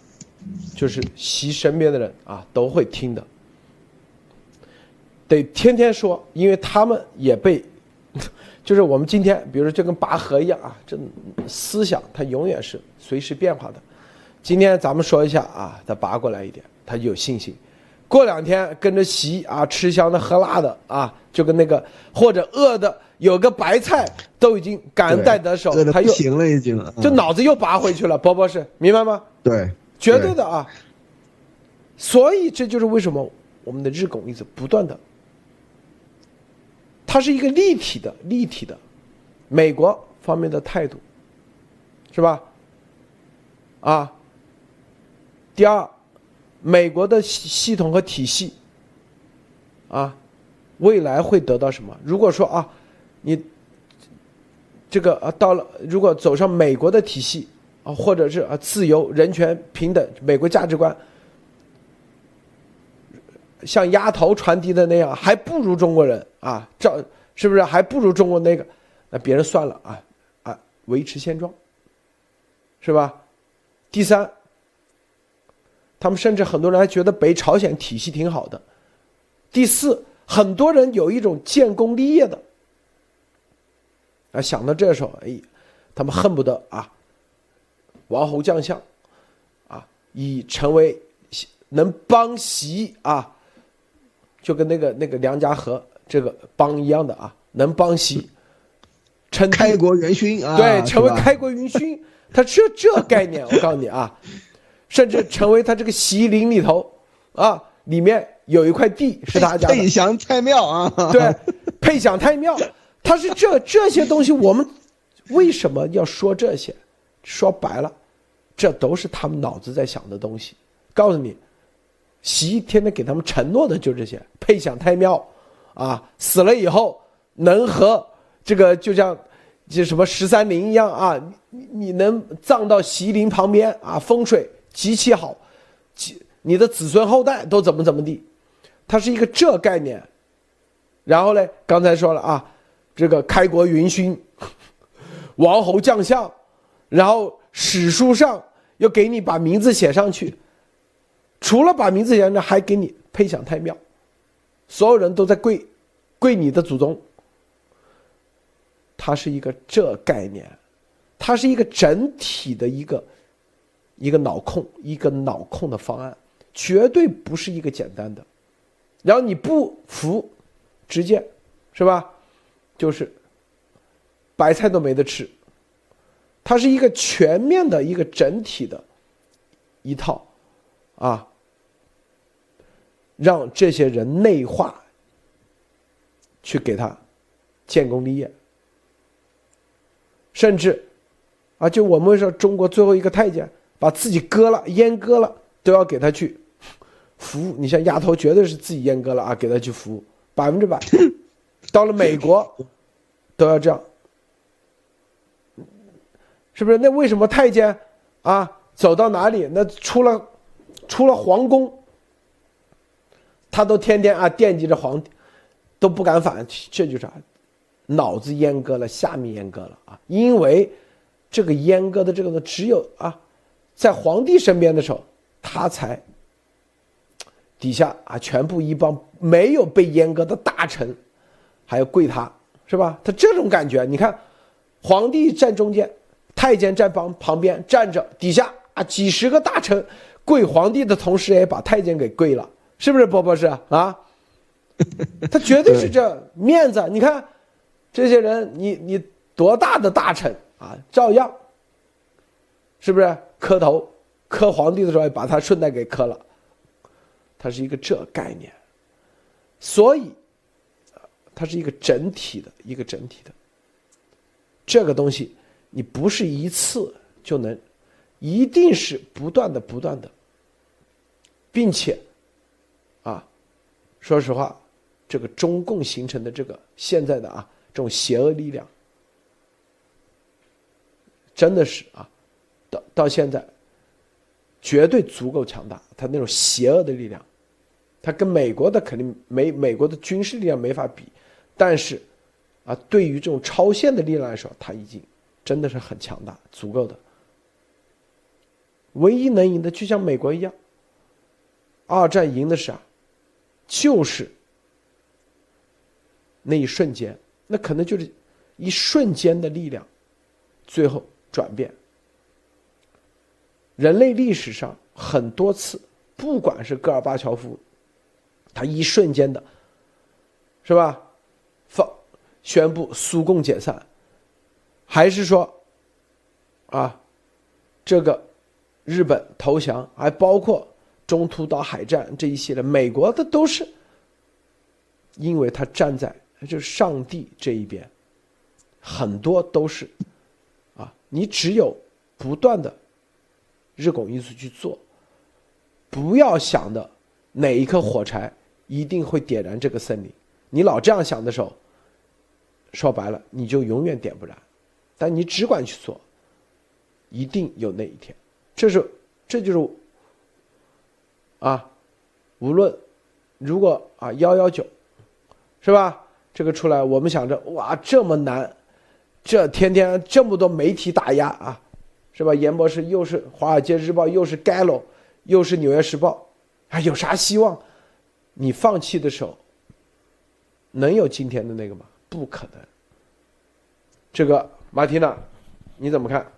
就是习身边的人啊都会听的，得天天说，因为他们也被，就是我们今天，比如说就跟拔河一样啊，这思想它永远是随时变化的。今天咱们说一下啊，再拔过来一点，他有信心。过两天跟着习啊，吃香的喝辣的啊，就跟那个或者饿的有个白菜都已经感恩戴德手，他又
行了已经，
就脑子又拔回去了。波波是明白吗？
对，
绝对的啊。所以这就是为什么我们的日拱一直不断的，它是一个立体的立体的，美国方面的态度，是吧？啊，第二。美国的系系统和体系，啊，未来会得到什么？如果说啊，你这个啊到了，如果走上美国的体系啊，或者是啊自由、人权、平等，美国价值观，像丫头传递的那样，还不如中国人啊，这是不是还不如中国那个？那别人算了啊啊，维持现状，是吧？第三。他们甚至很多人还觉得北朝鲜体系挺好的。第四，很多人有一种建功立业的，啊，想到这时候，哎，他们恨不得啊，王侯将相，啊，以成为能帮习啊，就跟那个那个梁家河这个帮一样的啊，能帮习称
开国元勋啊，
对，成为开国元勋，他这这概念，我告诉你啊，甚至成为他这个洗衣林里头啊，里面有一块地是他家的
配，享太庙啊，
对，配享太庙，他是这这些东西，我们为什么要说这些？说白了，这都是他们脑子在想的东西。告诉你，习天天给他们承诺的就这些，配享太庙，啊，死了以后能和这个就像就什么十三陵一样啊，你你能葬到席陵旁边啊，风水极其好，极你的子孙后代都怎么怎么地，它是一个这概念。然后呢，刚才说了啊，这个开国元勋，[LAUGHS] 王侯将相，然后史书上又给你把名字写上去，除了把名字写上去，还给你配享太庙，所有人都在跪，跪你的祖宗。它是一个这概念，它是一个整体的一个一个脑控，一个脑控的方案，绝对不是一个简单的。然后你不服，直接是吧？就是白菜都没得吃。它是一个全面的一个整体的一套啊，让这些人内化，去给他建功立业。甚至，啊，就我们说中国最后一个太监把自己割了、阉割了，都要给他去服务。你像丫头，绝对是自己阉割了啊，给他去服务，百分之百。[LAUGHS] 到了美国，都要这样，是不是？那为什么太监啊走到哪里，那出了出了皇宫，他都天天啊惦记着皇帝，都不敢反，这就是啥？脑子阉割了，下面阉割了啊！因为这个阉割的这个呢，只有啊，在皇帝身边的时候，他才底下啊全部一帮没有被阉割的大臣，还要跪他，是吧？他这种感觉，你看，皇帝站中间，太监站旁旁边站着，底下啊几十个大臣跪皇帝的同时，也把太监给跪了，是不是？波波是啊，[LAUGHS] 他绝对是这面子，你看。这些人，你你多大的大臣啊，照样，是不是磕头？磕皇帝的时候，把他顺带给磕了。它是一个这概念，所以，它是一个整体的一个整体的。这个东西，你不是一次就能，一定是不断的不断的，并且，啊，说实话，这个中共形成的这个现在的啊。这种邪恶力量，真的是啊，到到现在，绝对足够强大。他那种邪恶的力量，他跟美国的肯定没美国的军事力量没法比，但是，啊，对于这种超限的力量来说，他已经真的是很强大，足够的。唯一能赢的，就像美国一样，二战赢的是啊，就是那一瞬间。那可能就是一瞬间的力量，最后转变。人类历史上很多次，不管是戈尔巴乔夫，他一瞬间的，是吧？放宣布苏共解散，还是说，啊，这个日本投降，还包括中途岛海战这一系列，美国的都是，因为他站在。就是上帝这一边，很多都是，啊，你只有不断的日拱一卒去做，不要想的哪一颗火柴一定会点燃这个森林。你老这样想的时候，说白了你就永远点不燃。但你只管去做，一定有那一天。这是，这就是，啊，无论如果啊幺幺九，是吧？这个出来，我们想着哇，这么难，这天天这么多媒体打压啊，是吧？严博士又是《华尔街日报》，又是《Gallo》，又是《纽约时报》，还有啥希望？你放弃的时候，能有今天的那个吗？不可能。这个马蒂娜，你怎么看？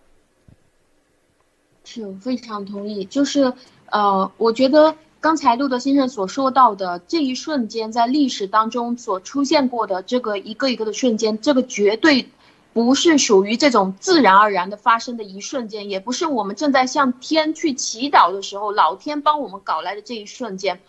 是非常同意，就是呃，我觉得刚才路德先生所说到的这一瞬间，在历史当中所出现过的这个一个一个的瞬间，这个绝对不是属于这种自然而然的发生的一瞬间，也不是我们正在向天去祈祷的时候，老天帮我们搞来的这一瞬间，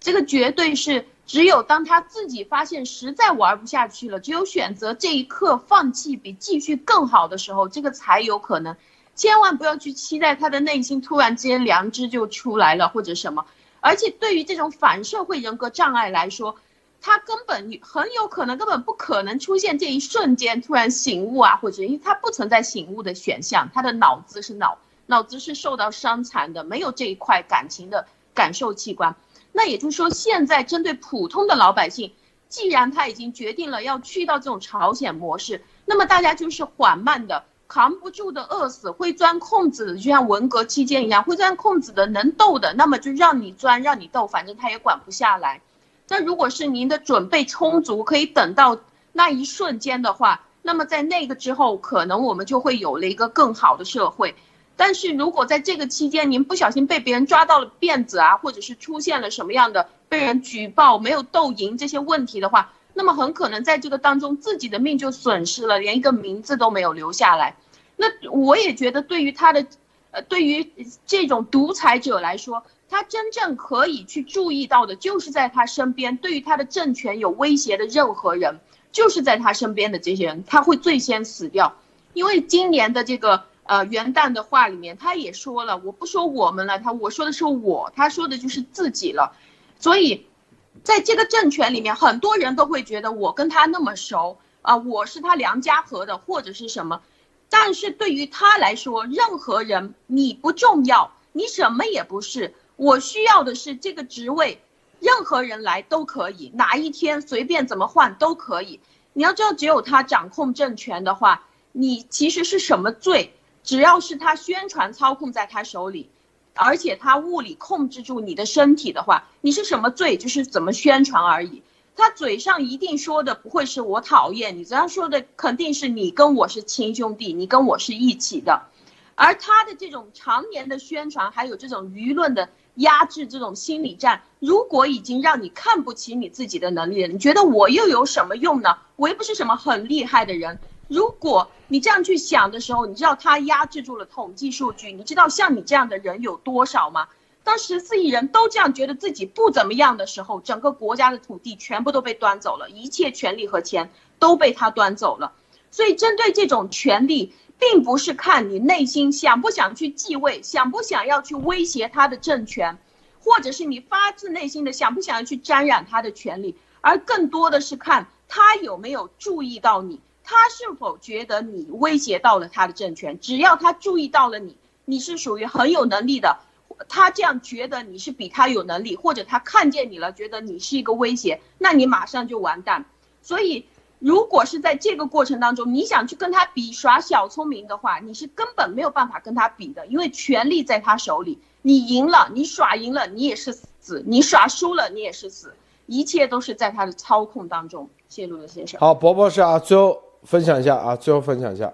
这个绝对是只有当他自己发现实在玩不下去了，只有选择这一刻放弃比继续更好的时候，这个才有可能。千万不要去期待他的内心突然之间良知就出来了或者什么。而且对于这种反社会人格障碍来说，他根本很有可能根本不可能出现这一瞬间突然醒悟啊，或者因为他不存在醒悟的选项，他的脑子是脑脑子是受到伤残的，没有这一块感情的感受器官。那也就是说，现在针对普通的老百姓，既然他已经决定了要去到这种朝鲜模式，那么大家就是缓慢的。扛不住的饿死，会钻空子的，就像文革期间一样，会钻空子的能斗的，那么就让你钻，让你斗，反正他也管不下来。那如果是您的准备充足，可以等到那一瞬间的话，那么在那个之后，可能我们就会有了一个更好的社会。但是如果在这个期间您不小心被别人抓到了辫子啊，或者是出现了什么样的被人举报没有斗赢这些问题的话，那么很可能在这个当中，自己的命就损失了，连一个名字都没有留下来。那我也觉得，对于他的，呃，对于这种独裁者来说，他真正可以去注意到的，就是在他身边，对于他的政权有威胁的任何人，就是在他身边的这些人，他会最先死掉。因为今年的这个呃元旦的话里面，他也说了，我不说我们了，他我说的是我，他说的就是自己了，所以。在这个政权里面，很多人都会觉得我跟他那么熟啊，我是他梁家河的或者是什么，但是对于他来说，任何人你不重要，你什么也不是，我需要的是这个职位，任何人来都可以，哪一天随便怎么换都可以。你要知道，只有他掌控政权的话，你其实是什么罪，只要是他宣传操控在他手里。而且他物理控制住你的身体的话，你是什么罪？就是怎么宣传而已。他嘴上一定说的不会是我讨厌你，嘴上说的肯定是你跟我是亲兄弟，你跟我是一起的。而他的这种常年的宣传，还有这种舆论的压制，这种心理战，如果已经让你看不起你自己的能力了，你觉得我又有什么用呢？我又不是什么很厉害的人。如果你这样去想的时候，你知道他压制住了统计数据，你知道像你这样的人有多少吗？当十四亿人都这样觉得自己不怎么样的时候，整个国家的土地全部都被端走了，一切权利和钱都被他端走了。所以，针对这种权利，并不是看你内心想不想去继位，想不想要去威胁他的政权，或者是你发自内心的想不想要去沾染他的权利，而更多的是看他有没有注意到你。他是否觉得你威胁到了他的政权？只要他注意到了你，你是属于很有能力的，他这样觉得你是比他有能力，或者他看见你了，觉得你是一个威胁，那你马上就完蛋。所以，如果是在这个过程当中，你想去跟他比耍小聪明的话，你是根本没有办法跟他比的，因为权力在他手里。你赢了，你耍赢了，你也是死；你耍输了，你也是死。一切都是在他的操控当中。谢陆德先生。
好，博博士啊，最后。分享一下啊，最后分享一下。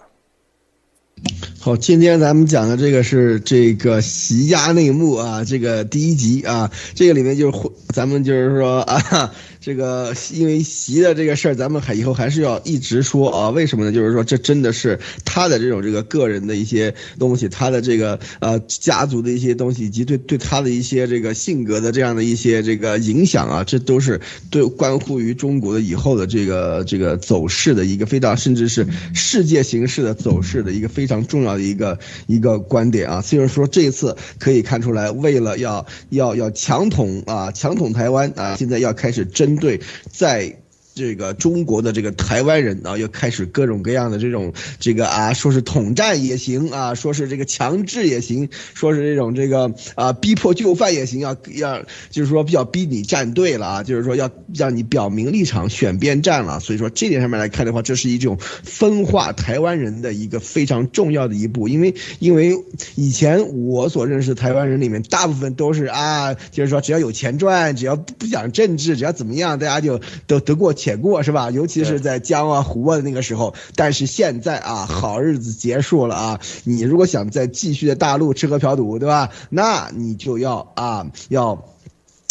好，今天咱们讲的这个是这个习家内幕啊，这个第一集啊，这个里面就是咱们就是说啊。这个因为习的这个事儿，咱们还以后还是要一直说啊？为什么呢？就是说这真的是他的这种这个个人的一些东西，他的这个呃家族的一些东西，以及对对他的一些这个性格的这样的一些这个影响啊，这都是对关乎于中国的以后的这个这个走势的一个非常，甚至是世界形势的走势的一个非常重要的一个一个观点啊。所以说这一次可以看出来，为了要要要强统啊，强统台湾啊，现在要开始对，在。这个中国的这个台湾人啊，又开始各种各样的这种这个啊，说是统战也行啊，说是这个强制也行，说是这种这个啊逼迫就范也行，要要就是说比较逼你站队了啊，就是说要让你表明立场选边站了。所以说这点上面来看的话，这是一种分化台湾人的一个非常重要的一步，因为因为以前我所认识的台湾人里面，大部分都是啊，就是说只要有钱赚，只要不讲政治，只要怎么样，大家就都得过。且过是吧？尤其是在江啊湖啊的那个时候，但是现在啊，好日子结束了啊！你如果想再继续在大陆吃喝嫖赌，对吧？那你就要啊，要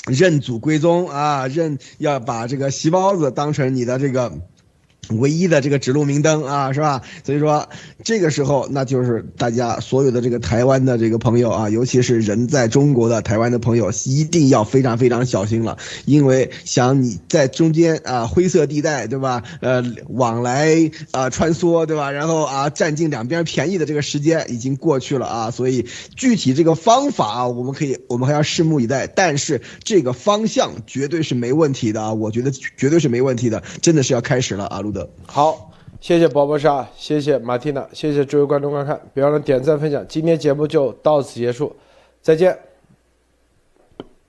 认祖归宗啊，认要把这个席包子当成你的这个。唯一的这个指路明灯啊，是吧？所以说这个时候，那就是大家所有的这个台湾的这个朋友啊，尤其是人在中国的台湾的朋友，一定要非常非常小心了，因为想你在中间啊灰色地带，对吧？呃，往来啊穿梭，对吧？然后啊占尽两边便宜的这个时间已经过去了啊，所以具体这个方法啊，我们可以我们还要拭目以待。但是这个方向绝对是没问题的啊，我觉得绝对是没问题的，真的是要开始了啊，
好，谢谢宝宝莎，谢谢马蒂娜，谢谢诸位观众观看，别忘了点赞分享。今天节目就到此结束，再见。